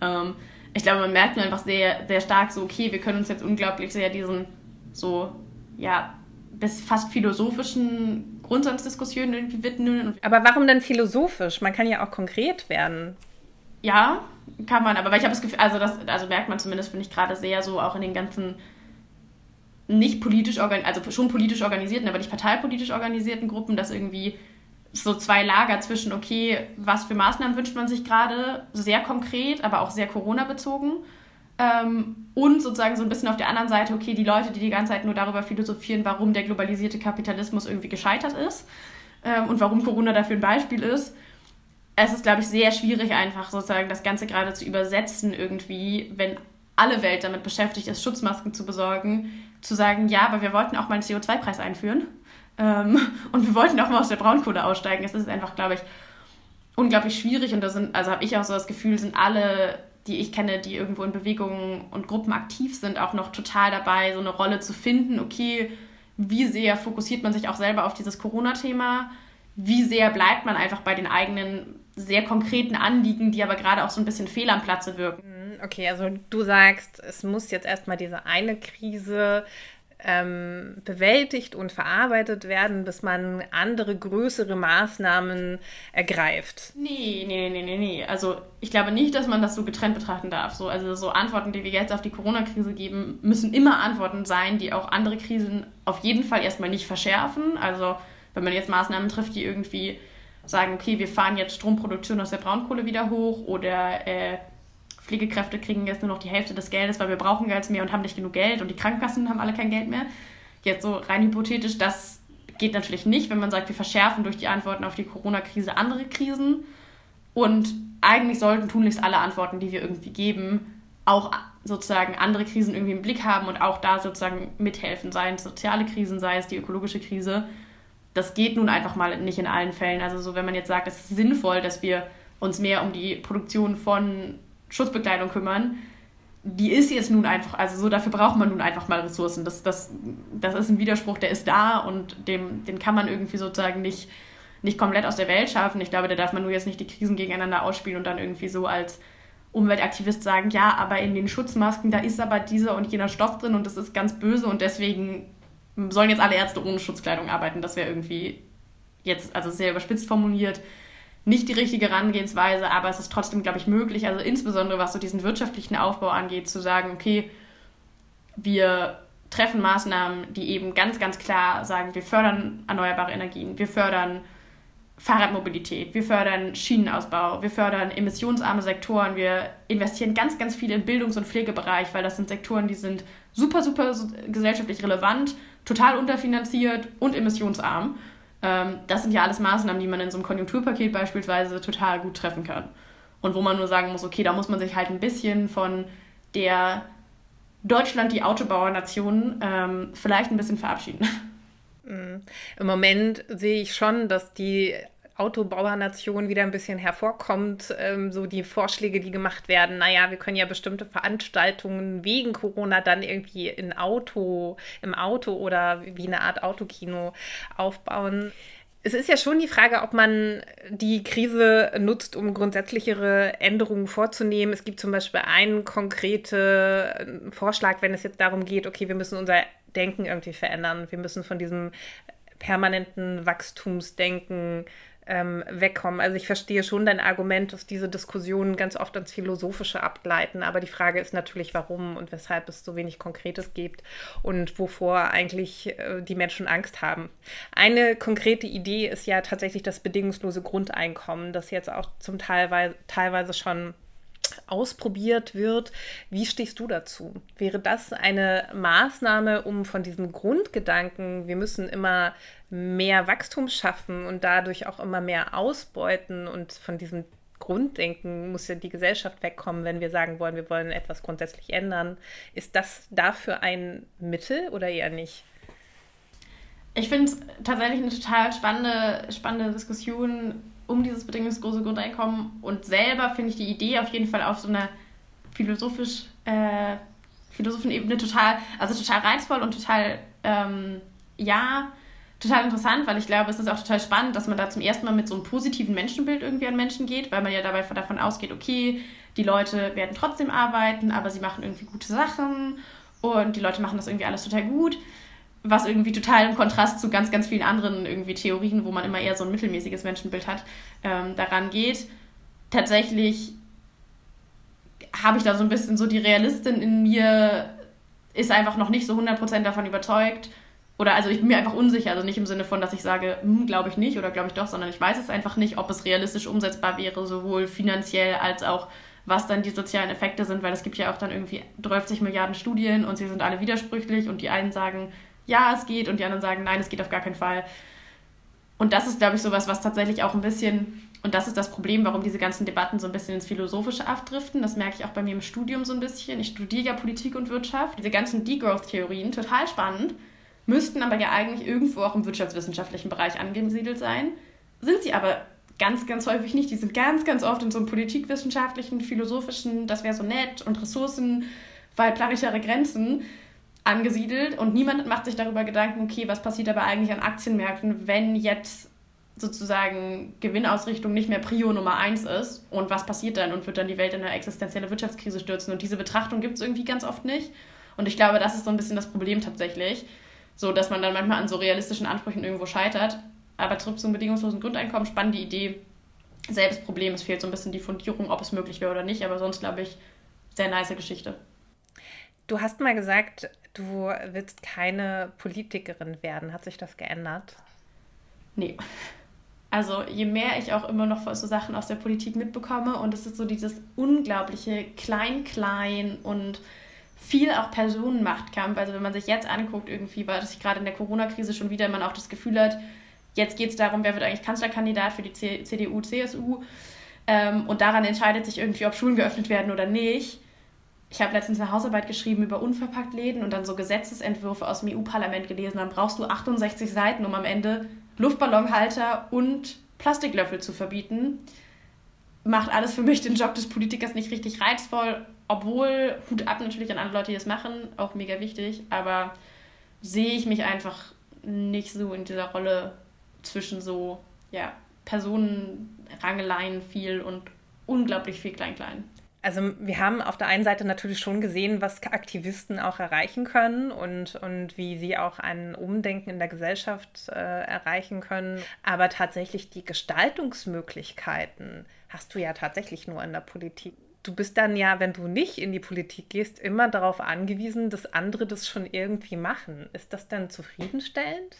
Ähm, ich glaube, man merkt nur einfach sehr, sehr stark so, okay, wir können uns jetzt unglaublich sehr diesen so, ja, bis fast philosophischen Grundsatzdiskussionen irgendwie widmen. Aber warum denn philosophisch? Man kann ja auch konkret werden. Ja, kann man, aber weil ich habe das Gefühl, also das, also merkt man zumindest, finde ich gerade sehr so auch in den ganzen nicht politisch organisierten, also schon politisch organisierten, aber nicht parteipolitisch organisierten Gruppen, dass irgendwie so zwei Lager zwischen, okay, was für Maßnahmen wünscht man sich gerade, sehr konkret, aber auch sehr Corona-bezogen. Ähm, und sozusagen so ein bisschen auf der anderen Seite, okay, die Leute, die die ganze Zeit nur darüber philosophieren, warum der globalisierte Kapitalismus irgendwie gescheitert ist ähm, und warum Corona dafür ein Beispiel ist. Es ist, glaube ich, sehr schwierig, einfach sozusagen das Ganze gerade zu übersetzen, irgendwie, wenn alle Welt damit beschäftigt ist, Schutzmasken zu besorgen, zu sagen, ja, aber wir wollten auch mal einen CO2-Preis einführen ähm, und wir wollten auch mal aus der Braunkohle aussteigen. Es ist einfach, glaube ich, unglaublich schwierig und da sind, also habe ich auch so das Gefühl, sind alle, die ich kenne, die irgendwo in Bewegungen und Gruppen aktiv sind, auch noch total dabei, so eine Rolle zu finden. Okay, wie sehr fokussiert man sich auch selber auf dieses Corona-Thema? Wie sehr bleibt man einfach bei den eigenen sehr konkreten Anliegen, die aber gerade auch so ein bisschen fehl am Platze wirken? okay, also du sagst, es muss jetzt erstmal diese eine Krise ähm, bewältigt und verarbeitet werden, bis man andere, größere Maßnahmen ergreift. Nee, nee, nee, nee, nee. Also ich glaube nicht, dass man das so getrennt betrachten darf. So, also so Antworten, die wir jetzt auf die Corona-Krise geben, müssen immer Antworten sein, die auch andere Krisen auf jeden Fall erstmal nicht verschärfen. Also wenn man jetzt Maßnahmen trifft, die irgendwie sagen, okay, wir fahren jetzt Stromproduktion aus der Braunkohle wieder hoch oder äh, Pflegekräfte kriegen jetzt nur noch die Hälfte des Geldes, weil wir brauchen Geld mehr und haben nicht genug Geld und die Krankenkassen haben alle kein Geld mehr. Jetzt so rein hypothetisch, das geht natürlich nicht, wenn man sagt, wir verschärfen durch die Antworten auf die Corona-Krise andere Krisen. Und eigentlich sollten tunlichst alle Antworten, die wir irgendwie geben, auch sozusagen andere Krisen irgendwie im Blick haben und auch da sozusagen mithelfen, sei es soziale Krisen, sei es die ökologische Krise. Das geht nun einfach mal nicht in allen Fällen. Also so, wenn man jetzt sagt, es ist sinnvoll, dass wir uns mehr um die Produktion von Schutzbekleidung kümmern, die ist jetzt nun einfach, also so dafür braucht man nun einfach mal Ressourcen. Das, das, das ist ein Widerspruch, der ist da und dem, den kann man irgendwie sozusagen nicht, nicht komplett aus der Welt schaffen. Ich glaube, da darf man nur jetzt nicht die Krisen gegeneinander ausspielen und dann irgendwie so als Umweltaktivist sagen, ja, aber in den Schutzmasken, da ist aber dieser und jener Stoff drin und das ist ganz böse und deswegen sollen jetzt alle Ärzte ohne Schutzkleidung arbeiten. Das wäre irgendwie jetzt, also sehr überspitzt formuliert, nicht die richtige Herangehensweise, aber es ist trotzdem, glaube ich, möglich, also insbesondere was so diesen wirtschaftlichen Aufbau angeht, zu sagen, okay, wir treffen Maßnahmen, die eben ganz, ganz klar sagen, wir fördern erneuerbare Energien, wir fördern Fahrradmobilität, wir fördern Schienenausbau, wir fördern emissionsarme Sektoren, wir investieren ganz, ganz viel in Bildungs- und Pflegebereich, weil das sind Sektoren, die sind super, super gesellschaftlich relevant, total unterfinanziert und emissionsarm. Ähm, das sind ja alles Maßnahmen, die man in so einem Konjunkturpaket beispielsweise total gut treffen kann. Und wo man nur sagen muss, okay, da muss man sich halt ein bisschen von der Deutschland, die Autobauernation, ähm, vielleicht ein bisschen verabschieden. Mhm. Im Moment sehe ich schon, dass die Autobauernation wieder ein bisschen hervorkommt. Ähm, so die Vorschläge, die gemacht werden, naja, wir können ja bestimmte Veranstaltungen wegen Corona dann irgendwie in Auto, im Auto oder wie eine Art Autokino aufbauen. Es ist ja schon die Frage, ob man die Krise nutzt, um grundsätzlichere Änderungen vorzunehmen. Es gibt zum Beispiel einen konkreten Vorschlag, wenn es jetzt darum geht, okay, wir müssen unser Denken irgendwie verändern. Wir müssen von diesem permanenten Wachstumsdenken ähm, wegkommen. Also ich verstehe schon dein Argument, dass diese Diskussionen ganz oft ins Philosophische abgleiten, aber die Frage ist natürlich, warum und weshalb es so wenig Konkretes gibt und wovor eigentlich äh, die Menschen Angst haben. Eine konkrete Idee ist ja tatsächlich das bedingungslose Grundeinkommen, das jetzt auch zum Teil teilweise schon ausprobiert wird. Wie stehst du dazu? Wäre das eine Maßnahme, um von diesem Grundgedanken, wir müssen immer mehr Wachstum schaffen und dadurch auch immer mehr ausbeuten und von diesem Grunddenken muss ja die Gesellschaft wegkommen, wenn wir sagen wollen, wir wollen etwas grundsätzlich ändern. Ist das dafür ein Mittel oder eher nicht? Ich finde es tatsächlich eine total spannende, spannende Diskussion, um dieses bedingungslose Grundeinkommen. Und selber finde ich die Idee auf jeden Fall auf so einer philosophisch, äh, philosophischen Ebene total, also total reizvoll und total, ähm, ja, total interessant, weil ich glaube, es ist auch total spannend, dass man da zum ersten Mal mit so einem positiven Menschenbild irgendwie an Menschen geht, weil man ja dabei davon ausgeht, okay, die Leute werden trotzdem arbeiten, aber sie machen irgendwie gute Sachen und die Leute machen das irgendwie alles total gut was irgendwie total im Kontrast zu ganz, ganz vielen anderen irgendwie Theorien, wo man immer eher so ein mittelmäßiges Menschenbild hat, ähm, daran geht. Tatsächlich habe ich da so ein bisschen so die Realistin in mir ist einfach noch nicht so 100% davon überzeugt. Oder also ich bin mir einfach unsicher, also nicht im Sinne von, dass ich sage, hm, glaube ich nicht oder glaube ich doch, sondern ich weiß es einfach nicht, ob es realistisch umsetzbar wäre, sowohl finanziell als auch was dann die sozialen Effekte sind, weil es gibt ja auch dann irgendwie 30 Milliarden Studien und sie sind alle widersprüchlich und die einen sagen, ja, es geht und die anderen sagen, nein, es geht auf gar keinen Fall. Und das ist, glaube ich, sowas, was tatsächlich auch ein bisschen, und das ist das Problem, warum diese ganzen Debatten so ein bisschen ins Philosophische abdriften. Das merke ich auch bei mir im Studium so ein bisschen. Ich studiere ja Politik und Wirtschaft. Diese ganzen Degrowth-Theorien, total spannend, müssten aber ja eigentlich irgendwo auch im wirtschaftswissenschaftlichen Bereich angesiedelt sein. Sind sie aber ganz, ganz häufig nicht. Die sind ganz, ganz oft in so einem politikwissenschaftlichen, philosophischen, das wäre so nett und Ressourcen, weil planetäre Grenzen angesiedelt. Und niemand macht sich darüber Gedanken, okay, was passiert aber eigentlich an Aktienmärkten, wenn jetzt sozusagen Gewinnausrichtung nicht mehr Prio Nummer eins ist? Und was passiert dann? Und wird dann die Welt in eine existenzielle Wirtschaftskrise stürzen? Und diese Betrachtung gibt es irgendwie ganz oft nicht. Und ich glaube, das ist so ein bisschen das Problem tatsächlich, so dass man dann manchmal an so realistischen Ansprüchen irgendwo scheitert, aber zurück zum bedingungslosen Grundeinkommen, spannende Idee, selbst Problem, es fehlt so ein bisschen die Fundierung, ob es möglich wäre oder nicht, aber sonst glaube ich, sehr nice Geschichte. Du hast mal gesagt, du willst keine Politikerin werden. Hat sich das geändert? Nee. Also je mehr ich auch immer noch so Sachen aus der Politik mitbekomme und es ist so dieses unglaubliche Klein-Klein und viel auch Personenmachtkampf. Also wenn man sich jetzt anguckt, irgendwie war das gerade in der Corona-Krise schon wieder man auch das Gefühl hat, jetzt geht es darum, wer wird eigentlich Kanzlerkandidat für die CDU, CSU. Ähm, und daran entscheidet sich irgendwie, ob Schulen geöffnet werden oder nicht. Ich habe letztens eine Hausarbeit geschrieben über Unverpacktläden und dann so Gesetzesentwürfe aus dem EU-Parlament gelesen. Dann brauchst du 68 Seiten, um am Ende Luftballonhalter und Plastiklöffel zu verbieten. Macht alles für mich den Job des Politikers nicht richtig reizvoll, obwohl Hut ab natürlich an alle Leute, die das machen, auch mega wichtig, aber sehe ich mich einfach nicht so in dieser Rolle zwischen so, ja, Personenrangeleien viel und unglaublich viel Klein-Klein. Also wir haben auf der einen Seite natürlich schon gesehen, was Aktivisten auch erreichen können und, und wie sie auch ein Umdenken in der Gesellschaft äh, erreichen können. Aber tatsächlich die Gestaltungsmöglichkeiten hast du ja tatsächlich nur in der Politik. Du bist dann ja, wenn du nicht in die Politik gehst, immer darauf angewiesen, dass andere das schon irgendwie machen. Ist das dann zufriedenstellend?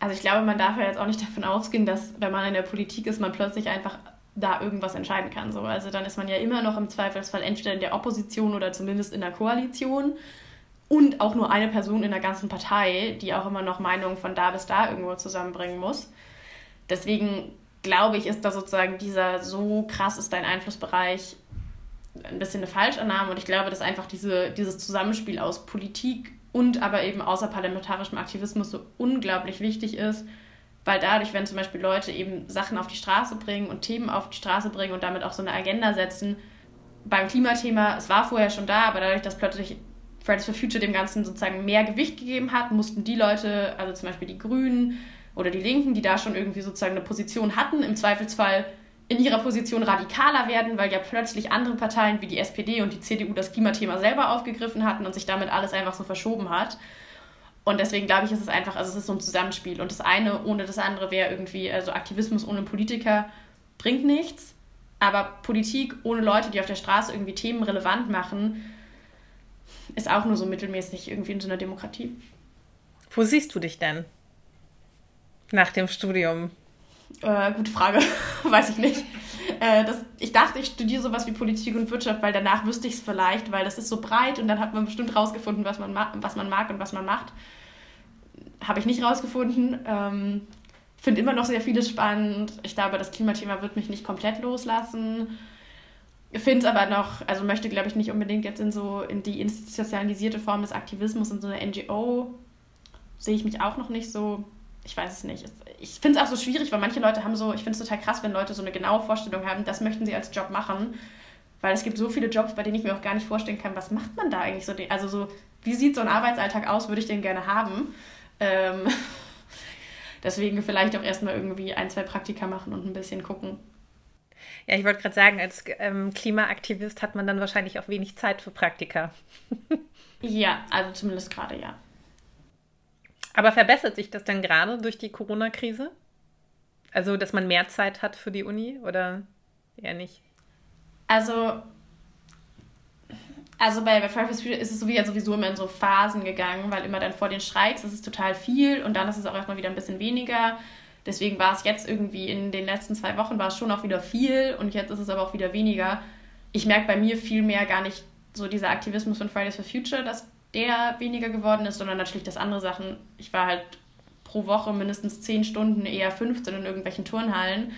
Also ich glaube, man darf ja jetzt auch nicht davon ausgehen, dass wenn man in der Politik ist, man plötzlich einfach da irgendwas entscheiden kann. So. Also dann ist man ja immer noch im Zweifelsfall entweder in der Opposition oder zumindest in der Koalition und auch nur eine Person in der ganzen Partei, die auch immer noch Meinungen von da bis da irgendwo zusammenbringen muss. Deswegen glaube ich, ist da sozusagen dieser so krass ist dein Einflussbereich ein bisschen eine Falschannahme und ich glaube, dass einfach diese, dieses Zusammenspiel aus Politik und aber eben außerparlamentarischem Aktivismus so unglaublich wichtig ist, weil dadurch, wenn zum Beispiel Leute eben Sachen auf die Straße bringen und Themen auf die Straße bringen und damit auch so eine Agenda setzen, beim Klimathema, es war vorher schon da, aber dadurch, dass plötzlich Fridays for Future dem Ganzen sozusagen mehr Gewicht gegeben hat, mussten die Leute, also zum Beispiel die Grünen oder die Linken, die da schon irgendwie sozusagen eine Position hatten, im Zweifelsfall in ihrer Position radikaler werden, weil ja plötzlich andere Parteien wie die SPD und die CDU das Klimathema selber aufgegriffen hatten und sich damit alles einfach so verschoben hat. Und deswegen glaube ich, ist es einfach, also es ist so ein Zusammenspiel. Und das eine ohne das andere wäre irgendwie, also Aktivismus ohne Politiker bringt nichts. Aber Politik ohne Leute, die auf der Straße irgendwie Themen relevant machen, ist auch nur so mittelmäßig irgendwie in so einer Demokratie. Wo siehst du dich denn nach dem Studium? Äh, gute Frage, weiß ich nicht. Äh, das, ich dachte, ich studiere sowas wie Politik und Wirtschaft, weil danach wüsste ich es vielleicht, weil das ist so breit und dann hat man bestimmt rausgefunden, was man, was man mag und was man macht. Habe ich nicht rausgefunden. Ähm, Finde immer noch sehr vieles spannend. Ich glaube, das Klimathema wird mich nicht komplett loslassen. Finde es aber noch, also möchte, glaube ich, nicht unbedingt jetzt in so in die institutionalisierte Form des Aktivismus in so einer NGO. Sehe ich mich auch noch nicht so ich weiß es nicht. Ich finde es auch so schwierig, weil manche Leute haben so, ich finde es total krass, wenn Leute so eine genaue Vorstellung haben, das möchten sie als Job machen. Weil es gibt so viele Jobs, bei denen ich mir auch gar nicht vorstellen kann, was macht man da eigentlich so? Also so, wie sieht so ein Arbeitsalltag aus, würde ich den gerne haben. Ähm, deswegen vielleicht auch erstmal irgendwie ein, zwei Praktika machen und ein bisschen gucken. Ja, ich wollte gerade sagen, als ähm, Klimaaktivist hat man dann wahrscheinlich auch wenig Zeit für Praktika. ja, also zumindest gerade ja. Aber verbessert sich das dann gerade durch die Corona-Krise? Also, dass man mehr Zeit hat für die Uni oder eher nicht? Also, also bei, bei Fridays for Future ist es sowieso immer in so Phasen gegangen, weil immer dann vor den Streiks ist es total viel und dann ist es auch erstmal wieder ein bisschen weniger. Deswegen war es jetzt irgendwie in den letzten zwei Wochen war es schon auch wieder viel und jetzt ist es aber auch wieder weniger. Ich merke bei mir viel mehr gar nicht so dieser Aktivismus von Fridays for Future, dass der weniger geworden ist, sondern natürlich, dass andere Sachen, ich war halt pro Woche mindestens 10 Stunden, eher 15 in irgendwelchen Turnhallen,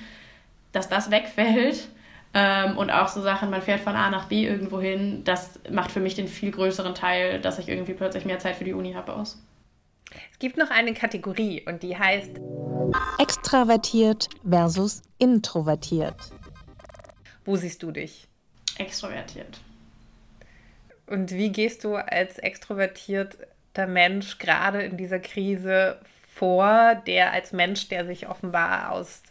dass das wegfällt. Ähm, und auch so Sachen, man fährt von A nach B irgendwo hin, das macht für mich den viel größeren Teil, dass ich irgendwie plötzlich mehr Zeit für die Uni habe aus. Es gibt noch eine Kategorie und die heißt Extravertiert versus introvertiert. Wo siehst du dich? Extrovertiert. Und wie gehst du als extrovertierter Mensch gerade in dieser Krise vor, der als Mensch, der sich offenbar aus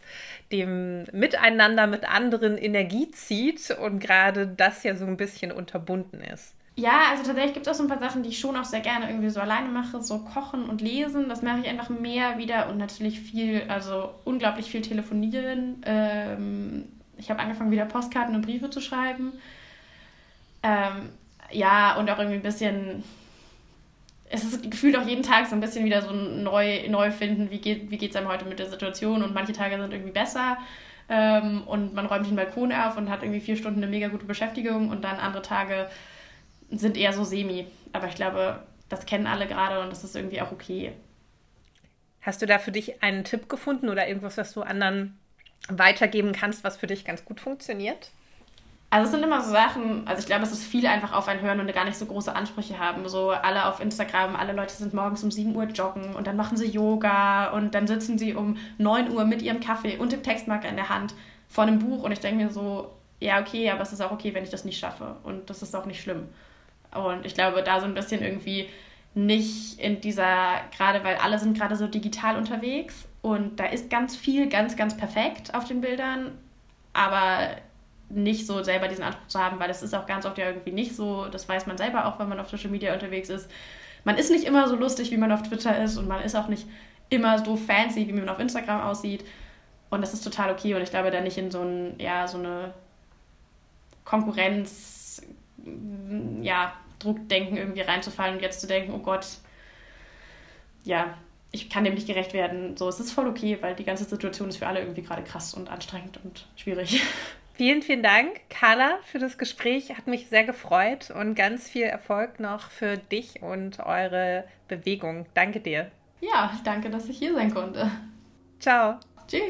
dem Miteinander mit anderen Energie zieht und gerade das ja so ein bisschen unterbunden ist? Ja, also tatsächlich gibt es auch so ein paar Sachen, die ich schon auch sehr gerne irgendwie so alleine mache, so kochen und lesen. Das mache ich einfach mehr wieder und natürlich viel, also unglaublich viel telefonieren. Ähm, ich habe angefangen, wieder Postkarten und Briefe zu schreiben. Ähm, ja, und auch irgendwie ein bisschen es ist gefühlt auch jeden Tag so ein bisschen wieder so neu, neu finden, wie geht wie es einem heute mit der Situation und manche Tage sind irgendwie besser ähm, und man räumt den Balkon auf und hat irgendwie vier Stunden eine mega gute Beschäftigung und dann andere Tage sind eher so semi. Aber ich glaube, das kennen alle gerade und das ist irgendwie auch okay. Hast du da für dich einen Tipp gefunden oder irgendwas, was du anderen weitergeben kannst, was für dich ganz gut funktioniert? Also es sind immer so Sachen, also ich glaube, es ist viel einfach auf ein Hören und gar nicht so große Ansprüche haben. So alle auf Instagram, alle Leute sind morgens um 7 Uhr joggen und dann machen sie Yoga und dann sitzen sie um 9 Uhr mit ihrem Kaffee und dem Textmarker in der Hand vor einem Buch und ich denke mir so, ja okay, aber es ist auch okay, wenn ich das nicht schaffe und das ist auch nicht schlimm. Und ich glaube, da so ein bisschen irgendwie nicht in dieser, gerade weil alle sind gerade so digital unterwegs und da ist ganz viel ganz, ganz perfekt auf den Bildern, aber nicht so selber diesen Anspruch zu haben, weil es ist auch ganz oft ja irgendwie nicht so, das weiß man selber auch, wenn man auf Social Media unterwegs ist. Man ist nicht immer so lustig, wie man auf Twitter ist und man ist auch nicht immer so fancy, wie man auf Instagram aussieht. Und das ist total okay und ich glaube, da nicht in so, ein, ja, so eine Konkurrenz, ja, Druckdenken irgendwie reinzufallen und jetzt zu denken, oh Gott, ja, ich kann dem nicht gerecht werden. So, es ist voll okay, weil die ganze Situation ist für alle irgendwie gerade krass und anstrengend und schwierig. Vielen, vielen Dank, Carla, für das Gespräch. Hat mich sehr gefreut und ganz viel Erfolg noch für dich und eure Bewegung. Danke dir. Ja, danke, dass ich hier sein konnte. Ciao. Tschüss.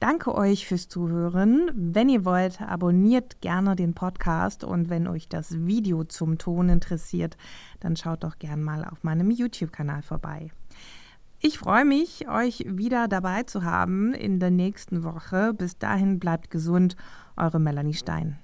Danke euch fürs Zuhören. Wenn ihr wollt, abonniert gerne den Podcast und wenn euch das Video zum Ton interessiert, dann schaut doch gern mal auf meinem YouTube-Kanal vorbei. Ich freue mich, euch wieder dabei zu haben in der nächsten Woche. Bis dahin bleibt gesund, eure Melanie Stein.